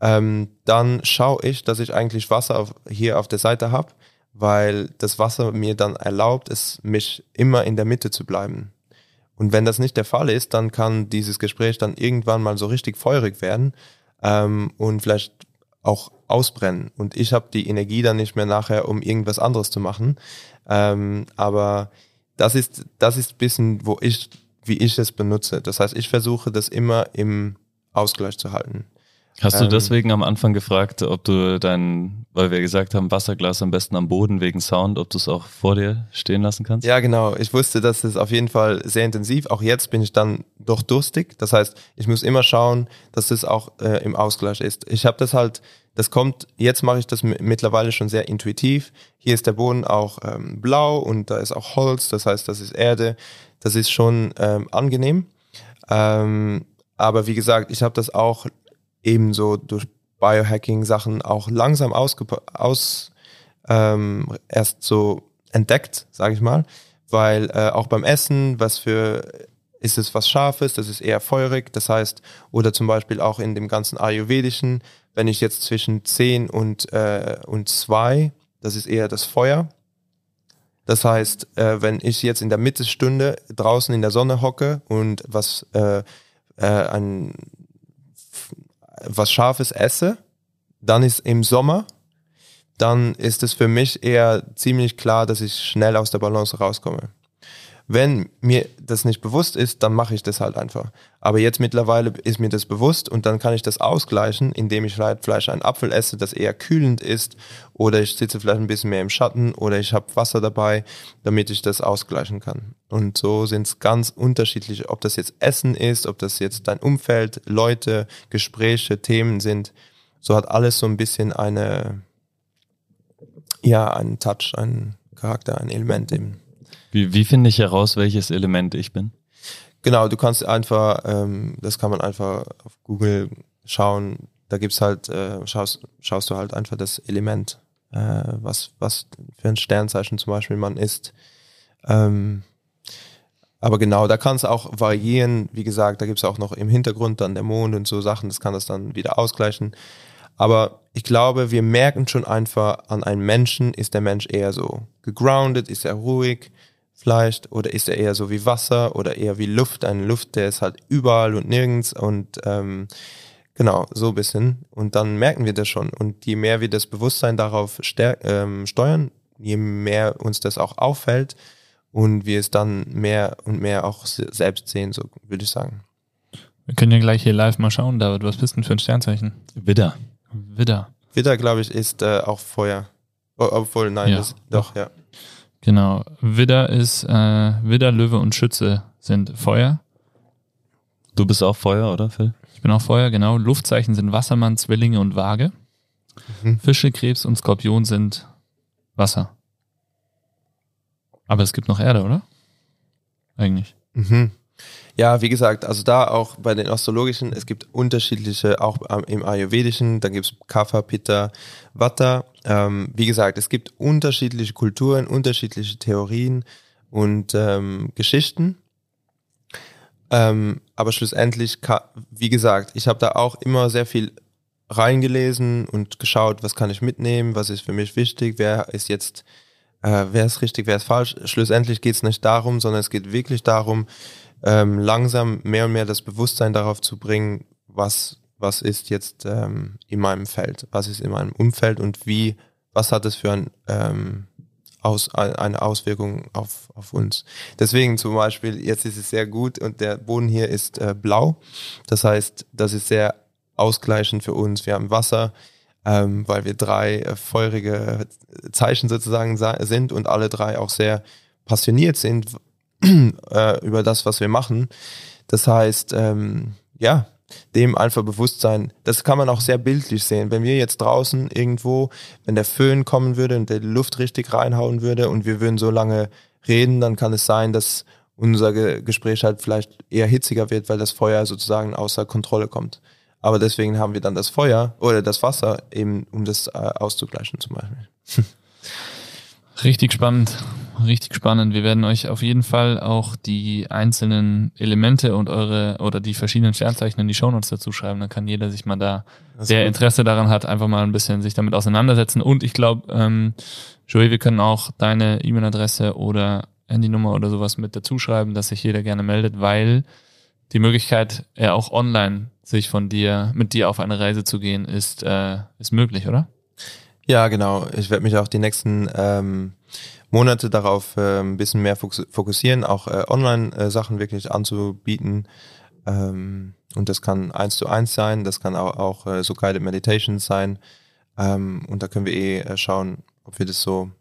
ähm, dann schaue ich, dass ich eigentlich Wasser auf, hier auf der Seite habe weil das Wasser mir dann erlaubt, es mich immer in der Mitte zu bleiben. Und wenn das nicht der Fall ist, dann kann dieses Gespräch dann irgendwann mal so richtig feurig werden ähm, und vielleicht auch ausbrennen. Und ich habe die Energie dann nicht mehr nachher, um irgendwas anderes zu machen. Ähm, aber das ist das ist bisschen, wo ich, wie ich es benutze. Das heißt, ich versuche das immer im Ausgleich zu halten. Hast du ähm, deswegen am Anfang gefragt, ob du dein, weil wir gesagt haben, Wasserglas am besten am Boden wegen Sound, ob du es auch vor dir stehen lassen kannst? Ja, genau. Ich wusste, dass es auf jeden Fall sehr intensiv. Auch jetzt bin ich dann doch durstig. Das heißt, ich muss immer schauen, dass es auch äh, im Ausgleich ist. Ich habe das halt, das kommt, jetzt mache ich das mittlerweile schon sehr intuitiv. Hier ist der Boden auch ähm, blau und da ist auch Holz, das heißt, das ist Erde. Das ist schon ähm, angenehm. Ähm, aber wie gesagt, ich habe das auch ebenso durch Biohacking-Sachen auch langsam aus, ähm, erst so entdeckt, sage ich mal, weil äh, auch beim Essen, was für ist es was Scharfes, das ist eher feurig, das heißt, oder zum Beispiel auch in dem ganzen Ayurvedischen, wenn ich jetzt zwischen 10 und, äh, und 2, das ist eher das Feuer. Das heißt, äh, wenn ich jetzt in der Mittesstunde draußen in der Sonne hocke und was äh, äh, ein was Scharfes esse, dann ist im Sommer, dann ist es für mich eher ziemlich klar, dass ich schnell aus der Balance rauskomme. Wenn mir das nicht bewusst ist, dann mache ich das halt einfach. Aber jetzt mittlerweile ist mir das bewusst und dann kann ich das ausgleichen, indem ich vielleicht einen Apfel esse, das eher kühlend ist oder ich sitze vielleicht ein bisschen mehr im Schatten oder ich habe Wasser dabei, damit ich das ausgleichen kann. Und so sind es ganz unterschiedliche, ob das jetzt Essen ist, ob das jetzt dein Umfeld, Leute, Gespräche, Themen sind. So hat alles so ein bisschen eine, ja, einen Touch, einen Charakter, ein Element eben. Wie, wie finde ich heraus, welches Element ich bin? Genau, du kannst einfach, ähm, das kann man einfach auf Google schauen. Da gibt's halt, äh, schaust, schaust du halt einfach das Element, äh, was, was für ein Sternzeichen zum Beispiel man ist. Ähm, aber genau, da kann es auch variieren. Wie gesagt, da gibt's auch noch im Hintergrund dann der Mond und so Sachen, das kann das dann wieder ausgleichen. Aber ich glaube, wir merken schon einfach, an einem Menschen ist der Mensch eher so gegroundet, ist er ruhig, vielleicht oder ist er eher so wie Wasser oder eher wie Luft, eine Luft, der ist halt überall und nirgends und ähm, genau, so ein bisschen und dann merken wir das schon und je mehr wir das Bewusstsein darauf ähm, steuern, je mehr uns das auch auffällt, und wir es dann mehr und mehr auch selbst sehen, so würde ich sagen. Wir können ja gleich hier live mal schauen, David. Was bist denn für ein Sternzeichen? Widder. Widder. Widder, glaube ich, ist äh, auch Feuer. Obwohl, nein, Ja, das, doch, ja. Genau. Widder ist, äh, Widder, Löwe und Schütze sind Feuer. Du bist auch Feuer, oder Phil? Ich bin auch Feuer, genau. Luftzeichen sind Wassermann, Zwillinge und Waage. Mhm. Fische, Krebs und Skorpion sind Wasser. Aber es gibt noch Erde, oder? Eigentlich. Mhm. Ja, wie gesagt, also da auch bei den astrologischen, es gibt unterschiedliche, auch im Ayurvedischen, da gibt es Kapha, Pitta, Vata. Ähm, wie gesagt, es gibt unterschiedliche Kulturen, unterschiedliche Theorien und ähm, Geschichten. Ähm, aber schlussendlich, wie gesagt, ich habe da auch immer sehr viel reingelesen und geschaut, was kann ich mitnehmen, was ist für mich wichtig, wer ist jetzt, äh, wer ist richtig, wer ist falsch. Schlussendlich geht es nicht darum, sondern es geht wirklich darum, ähm, langsam mehr und mehr das Bewusstsein darauf zu bringen, was, was ist jetzt ähm, in meinem Feld, was ist in meinem Umfeld und wie, was hat es für ein, ähm, aus, eine Auswirkung auf, auf uns. Deswegen zum Beispiel, jetzt ist es sehr gut und der Boden hier ist äh, blau. Das heißt, das ist sehr ausgleichend für uns. Wir haben Wasser, ähm, weil wir drei äh, feurige Zeichen sozusagen sa- sind und alle drei auch sehr passioniert sind äh, über das, was wir machen. Das heißt, ähm, ja, dem einfach bewusst sein. Das kann man auch sehr bildlich sehen. Wenn wir jetzt draußen irgendwo, wenn der Föhn kommen würde und der Luft richtig reinhauen würde und wir würden so lange reden, dann kann es sein, dass unser Ge Gespräch halt vielleicht eher hitziger wird, weil das Feuer sozusagen außer Kontrolle kommt. Aber deswegen haben wir dann das Feuer oder das Wasser eben, um das äh, auszugleichen zum Beispiel. Richtig spannend, richtig spannend. Wir werden euch auf jeden Fall auch die einzelnen Elemente und eure oder die verschiedenen Sternzeichen in die Shownotes dazu schreiben. Dann kann jeder sich mal da, der gut. Interesse daran hat, einfach mal ein bisschen sich damit auseinandersetzen. Und ich glaube, ähm, Joey, wir können auch deine E-Mail-Adresse oder Handynummer oder sowas mit dazu schreiben, dass sich jeder gerne meldet, weil die Möglichkeit, ja auch online sich von dir, mit dir auf eine Reise zu gehen, ist, äh, ist möglich, oder? Ja, genau. Ich werde mich auch die nächsten ähm, Monate darauf äh, ein bisschen mehr fokus- fokussieren, auch äh, Online-Sachen wirklich anzubieten. Ähm, und das kann eins zu eins sein, das kann auch, auch äh, so Guided Meditations sein. Ähm, und da können wir eh äh, schauen, ob wir das so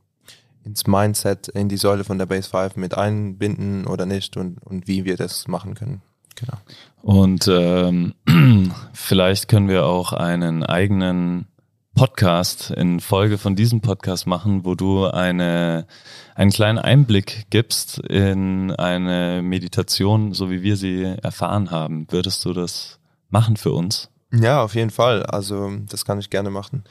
ins Mindset, in die Säule von der Base 5 mit einbinden oder nicht und, und wie wir das machen können. Genau. Und ähm, vielleicht können wir auch einen eigenen Podcast in Folge von diesem Podcast machen, wo du eine, einen kleinen Einblick gibst in eine Meditation, so wie wir sie erfahren haben. Würdest du das machen für uns? Ja, auf jeden Fall. Also das kann ich gerne machen.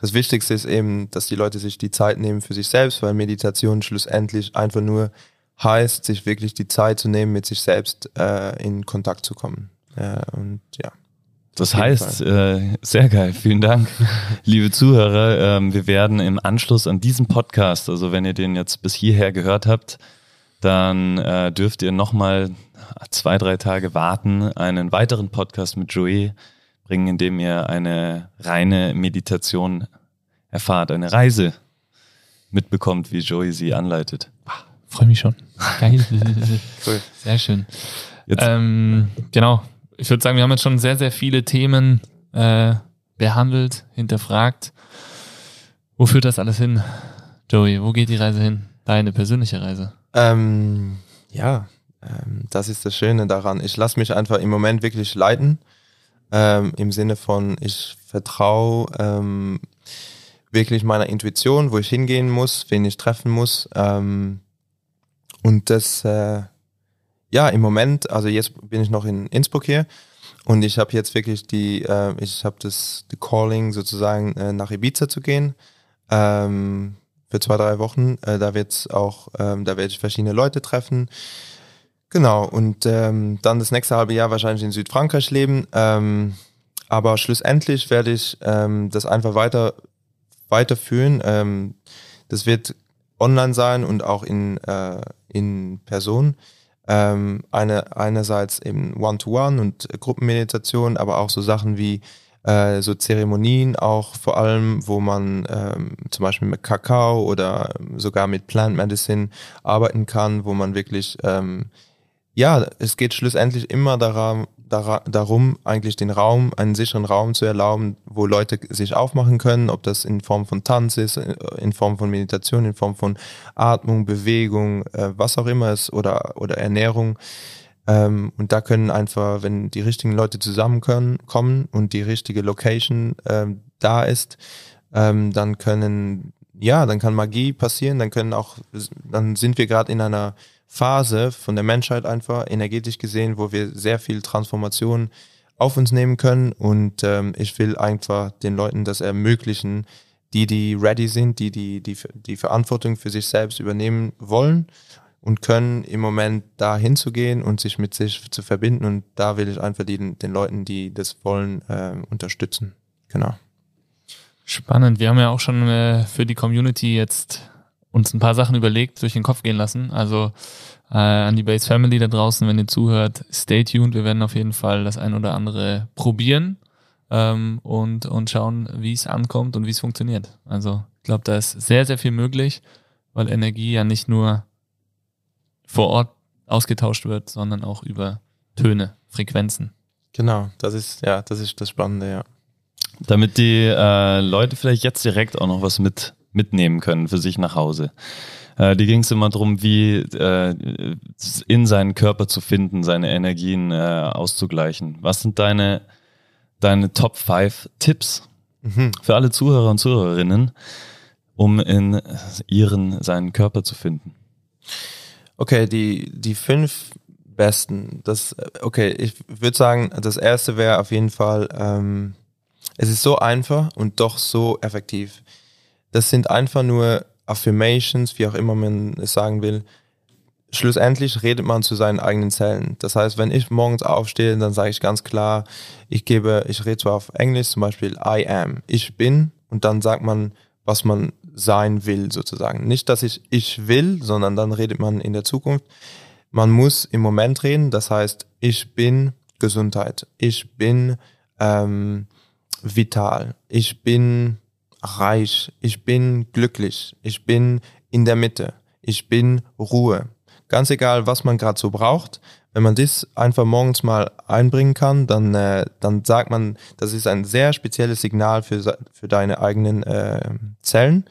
Das Wichtigste ist eben, dass die Leute sich die Zeit nehmen für sich selbst, weil Meditation schlussendlich einfach nur heißt, sich wirklich die Zeit zu nehmen, mit sich selbst äh, in Kontakt zu kommen. Äh, und ja. Das heißt, äh, sehr geil, vielen Dank, liebe Zuhörer. Ähm, wir werden im Anschluss an diesen Podcast, also wenn ihr den jetzt bis hierher gehört habt, dann äh, dürft ihr nochmal zwei, drei Tage warten, einen weiteren Podcast mit Joey bringen, in dem ihr eine reine Meditation erfahrt, eine Reise mitbekommt, wie Joey sie anleitet. Freue mich schon. Geil. Cool. Sehr schön. Jetzt, Ähm, genau. Ich würde sagen, wir haben jetzt schon sehr, sehr viele Themen äh, behandelt, hinterfragt. Wo führt das alles hin, Joey? Wo geht die Reise hin? Deine persönliche Reise. Ähm, ja, ähm, das ist das Schöne daran. Ich lasse mich einfach im Moment wirklich leiten. Ähm, Im Sinne von, ich vertraue ähm, wirklich meiner Intuition, wo ich hingehen muss, wen ich treffen muss. Ähm, und das, äh, ja, im Moment, also jetzt bin ich noch in Innsbruck hier und ich habe jetzt wirklich die, äh, ich habe das the Calling sozusagen äh, nach Ibiza zu gehen. Ähm, für zwei, drei Wochen. Äh, da wird's auch, ähm, da werde ich verschiedene Leute treffen. Genau, und ähm, dann das nächste halbe Jahr wahrscheinlich in Südfrankreich leben. Ähm, aber schlussendlich werde ich ähm, das einfach weiter weiterführen. Ähm, das wird online sein und auch in, äh, in Person. Ähm, eine, einerseits eben One-to-One und Gruppenmeditation, aber auch so Sachen wie äh, so Zeremonien auch vor allem, wo man ähm, zum Beispiel mit Kakao oder sogar mit Plant Medicine arbeiten kann, wo man wirklich, ähm, ja, es geht schlussendlich immer daran, darum, eigentlich den Raum, einen sicheren Raum zu erlauben, wo Leute sich aufmachen können, ob das in Form von Tanz ist, in Form von Meditation, in Form von Atmung, Bewegung, äh, was auch immer ist oder, oder Ernährung. Ähm, und da können einfach, wenn die richtigen Leute zusammenkommen kommen und die richtige Location ähm, da ist, ähm, dann können, ja, dann kann Magie passieren, dann können auch, dann sind wir gerade in einer Phase von der Menschheit einfach, energetisch gesehen, wo wir sehr viel Transformation auf uns nehmen können. Und ähm, ich will einfach den Leuten das ermöglichen, die, die ready sind, die, die, die, die Verantwortung für sich selbst übernehmen wollen und können im Moment da hinzugehen und sich mit sich zu verbinden. Und da will ich einfach den, den Leuten, die das wollen, äh, unterstützen. Genau. Spannend. Wir haben ja auch schon äh, für die Community jetzt uns ein paar Sachen überlegt, durch den Kopf gehen lassen. Also äh, an die Base Family da draußen, wenn ihr zuhört, stay tuned. Wir werden auf jeden Fall das ein oder andere probieren ähm, und, und schauen, wie es ankommt und wie es funktioniert. Also ich glaube, da ist sehr, sehr viel möglich, weil Energie ja nicht nur vor Ort ausgetauscht wird, sondern auch über Töne, Frequenzen. Genau, das ist ja, das ist das Spannende, ja. Damit die äh, Leute vielleicht jetzt direkt auch noch was mit mitnehmen können für sich nach Hause. Äh, die ging es immer darum, wie äh, in seinen Körper zu finden, seine Energien äh, auszugleichen. Was sind deine, deine Top 5 Tipps mhm. für alle Zuhörer und Zuhörerinnen, um in ihren, seinen Körper zu finden? Okay, die, die fünf besten, das, okay, ich würde sagen, das erste wäre auf jeden Fall, ähm, es ist so einfach und doch so effektiv. Das sind einfach nur Affirmations, wie auch immer man es sagen will. Schlussendlich redet man zu seinen eigenen Zellen. Das heißt, wenn ich morgens aufstehe, dann sage ich ganz klar, ich gebe, ich rede zwar auf Englisch, zum Beispiel I am, ich bin, und dann sagt man, was man sein will, sozusagen. Nicht, dass ich ich will, sondern dann redet man in der Zukunft. Man muss im Moment reden, das heißt, ich bin Gesundheit, ich bin ähm, vital, ich bin reich, ich bin glücklich, ich bin in der Mitte, ich bin Ruhe. Ganz egal, was man gerade so braucht, wenn man das einfach morgens mal einbringen kann, dann, äh, dann sagt man, das ist ein sehr spezielles Signal für, für deine eigenen äh, Zellen.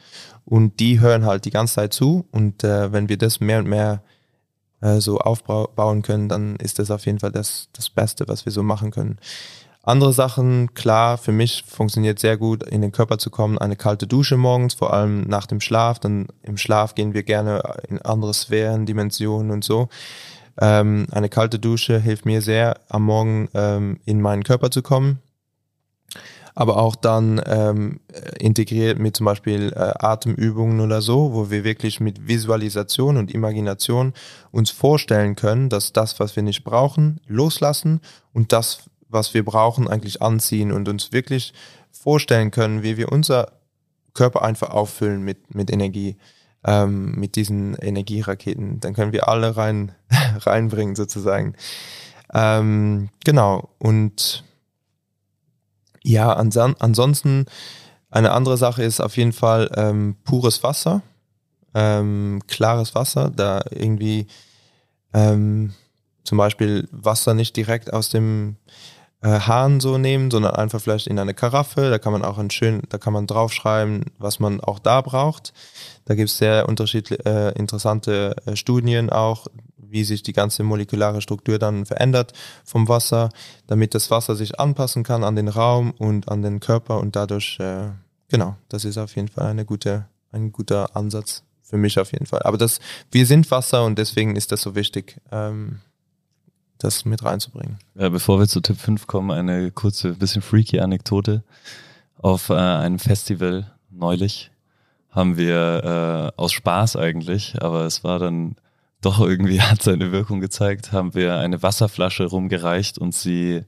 Und die hören halt die ganze Zeit zu. Und äh, wenn wir das mehr und mehr äh, so aufbauen können, dann ist das auf jeden Fall das, das Beste, was wir so machen können. Andere Sachen, klar, für mich funktioniert sehr gut, in den Körper zu kommen, eine kalte Dusche morgens, vor allem nach dem Schlaf. Dann im Schlaf gehen wir gerne in andere Sphären, Dimensionen und so. Ähm, eine kalte Dusche hilft mir sehr, am Morgen ähm, in meinen Körper zu kommen. Aber auch dann ähm, integriert mit zum Beispiel äh, Atemübungen oder so, wo wir wirklich mit Visualisation und Imagination uns vorstellen können, dass das, was wir nicht brauchen, loslassen und das, was wir brauchen, eigentlich anziehen und uns wirklich vorstellen können, wie wir unser Körper einfach auffüllen mit, mit Energie, ähm, mit diesen Energieraketen. Dann können wir alle rein, reinbringen sozusagen. Ähm, genau. Und ja, anson ansonsten eine andere Sache ist auf jeden Fall ähm, pures Wasser, ähm, klares Wasser, da irgendwie ähm, zum Beispiel Wasser nicht direkt aus dem Hahn so nehmen, sondern einfach vielleicht in eine Karaffe. Da kann man auch ein schön, da kann man draufschreiben, was man auch da braucht. Da gibt es sehr unterschiedliche, äh, interessante äh, Studien auch, wie sich die ganze molekulare Struktur dann verändert vom Wasser, damit das Wasser sich anpassen kann an den Raum und an den Körper und dadurch, äh, genau, das ist auf jeden Fall eine gute, ein guter Ansatz für mich auf jeden Fall. Aber das, wir sind Wasser und deswegen ist das so wichtig. Ähm, das mit reinzubringen. Ja, bevor wir zu Tipp 5 kommen, eine kurze, bisschen freaky Anekdote. Auf äh, einem Festival neulich haben wir äh, aus Spaß eigentlich, aber es war dann doch irgendwie hat seine Wirkung gezeigt, haben wir eine Wasserflasche rumgereicht und sie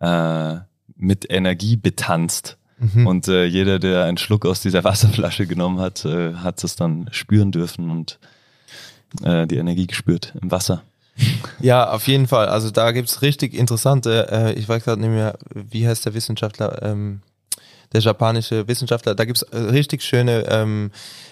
äh, mit Energie betanzt. Mhm. Und äh, jeder, der einen Schluck aus dieser Wasserflasche genommen hat, äh, hat es dann spüren dürfen und äh, die Energie gespürt im Wasser. Ja, auf jeden Fall. Also da gibt's richtig interessante, äh, ich weiß gerade nicht mehr, wie heißt der Wissenschaftler, ähm, der japanische Wissenschaftler, da gibt's äh, richtig schöne ähm,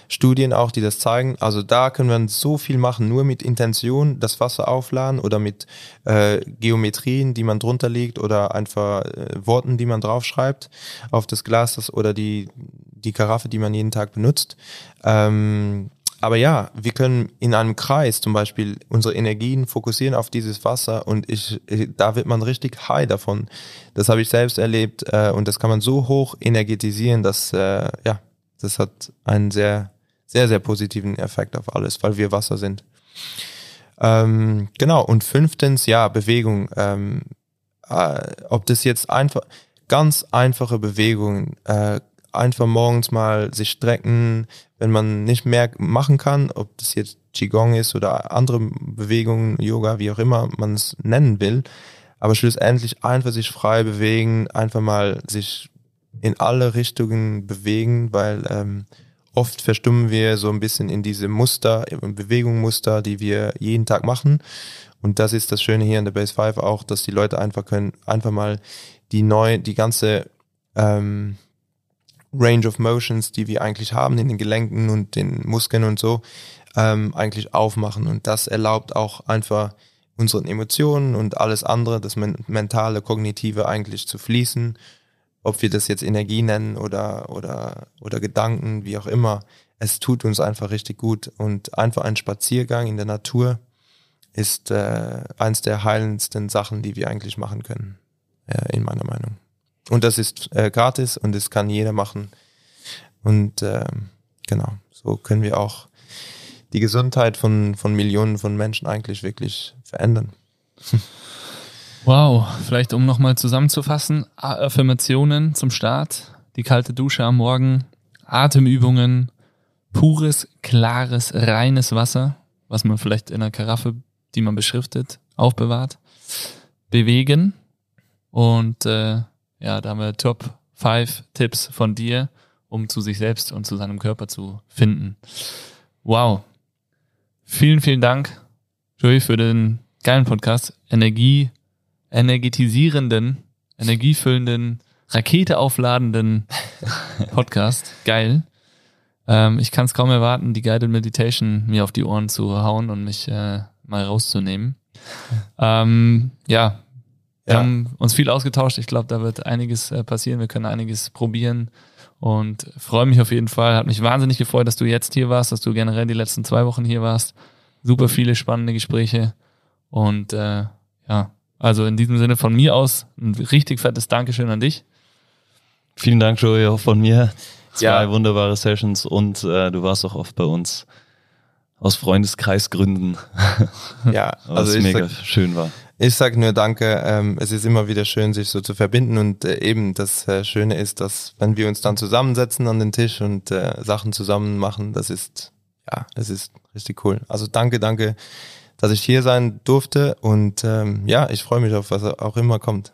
Studien auch, die das zeigen. Also da können wir so viel machen, nur mit Intention das Wasser aufladen oder mit äh, Geometrien, die man drunter legt oder einfach äh, Worten, die man draufschreibt auf das Glas das, oder die, die Karaffe, die man jeden Tag benutzt. Ähm, aber ja, wir können in einem Kreis zum Beispiel unsere Energien fokussieren auf dieses Wasser und ich, da wird man richtig high davon. Das habe ich selbst erlebt äh, und das kann man so hoch energetisieren, dass äh, ja, das hat einen sehr, sehr, sehr positiven Effekt auf alles, weil wir Wasser sind. Ähm, genau, und fünftens, ja, Bewegung. Ähm, äh, ob das jetzt einfach, ganz einfache Bewegungen, äh, einfach morgens mal sich strecken, wenn man nicht mehr machen kann, ob das jetzt Qigong ist oder andere Bewegungen, Yoga, wie auch immer man es nennen will, aber schlussendlich einfach sich frei bewegen, einfach mal sich in alle Richtungen bewegen, weil ähm, oft verstummen wir so ein bisschen in diese Muster, Bewegungsmuster, die wir jeden Tag machen. Und das ist das Schöne hier in der Base 5 auch, dass die Leute einfach können, einfach mal die neue, die ganze ähm, Range of Motions, die wir eigentlich haben in den Gelenken und den Muskeln und so, ähm, eigentlich aufmachen. Und das erlaubt auch einfach unseren Emotionen und alles andere, das mentale, kognitive eigentlich zu fließen. Ob wir das jetzt Energie nennen oder, oder, oder Gedanken, wie auch immer. Es tut uns einfach richtig gut. Und einfach ein Spaziergang in der Natur ist äh, eins der heilendsten Sachen, die wir eigentlich machen können, äh, in meiner Meinung. Und das ist äh, gratis und das kann jeder machen. Und äh, genau, so können wir auch die Gesundheit von, von Millionen von Menschen eigentlich wirklich verändern. Wow, vielleicht um nochmal zusammenzufassen, Affirmationen zum Start, die kalte Dusche am Morgen, Atemübungen, pures, klares, reines Wasser, was man vielleicht in einer Karaffe, die man beschriftet, aufbewahrt, bewegen und äh, ja, da haben wir Top 5 Tipps von dir, um zu sich selbst und zu seinem Körper zu finden. Wow. Vielen, vielen Dank, Joey, für den geilen Podcast. Energie, energetisierenden, energiefüllenden, Rakete aufladenden Podcast. Geil. Ähm, ich kann es kaum erwarten, die Guided Meditation mir auf die Ohren zu hauen und mich äh, mal rauszunehmen. Ähm, ja, wir ja. haben uns viel ausgetauscht. Ich glaube, da wird einiges äh, passieren. Wir können einiges probieren und freue mich auf jeden Fall. Hat mich wahnsinnig gefreut, dass du jetzt hier warst, dass du generell die letzten zwei Wochen hier warst. Super viele spannende Gespräche und äh, ja, also in diesem Sinne von mir aus ein richtig fettes Dankeschön an dich. Vielen Dank, Joey, auch von mir. Zwei ja. wunderbare Sessions und äh, du warst auch oft bei uns aus Freundeskreisgründen. Ja, also was mega sag, schön war. Ich sage nur Danke. Ähm, es ist immer wieder schön, sich so zu verbinden und äh, eben das äh, Schöne ist, dass wenn wir uns dann zusammensetzen an den Tisch und äh, Sachen zusammen machen, das ist ja, das ist richtig cool. Also danke, danke, dass ich hier sein durfte und ähm, ja, ich freue mich auf was auch immer kommt.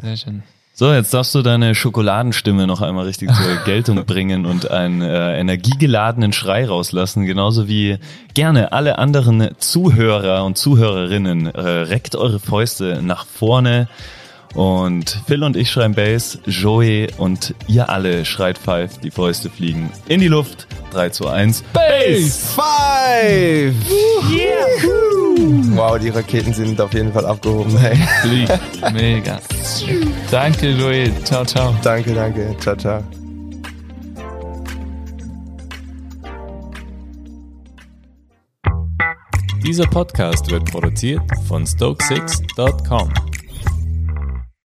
Sehr schön. So, jetzt darfst du deine Schokoladenstimme noch einmal richtig zur Geltung bringen und einen äh, energiegeladenen Schrei rauslassen, genauso wie gerne alle anderen Zuhörer und Zuhörerinnen. Äh, reckt eure Fäuste nach vorne und Phil und ich schreien Bass, Joey und ihr alle schreit Five, die Fäuste fliegen in die Luft. 3, 2, 1. Bass 5! Yeah! Wow, die Raketen sind auf jeden Fall abgehoben. Hey. Fliegt. Mega. Danke, Joey. Ciao, ciao. Danke, danke. Ciao, ciao. Dieser Podcast wird produziert von Stokesix.com.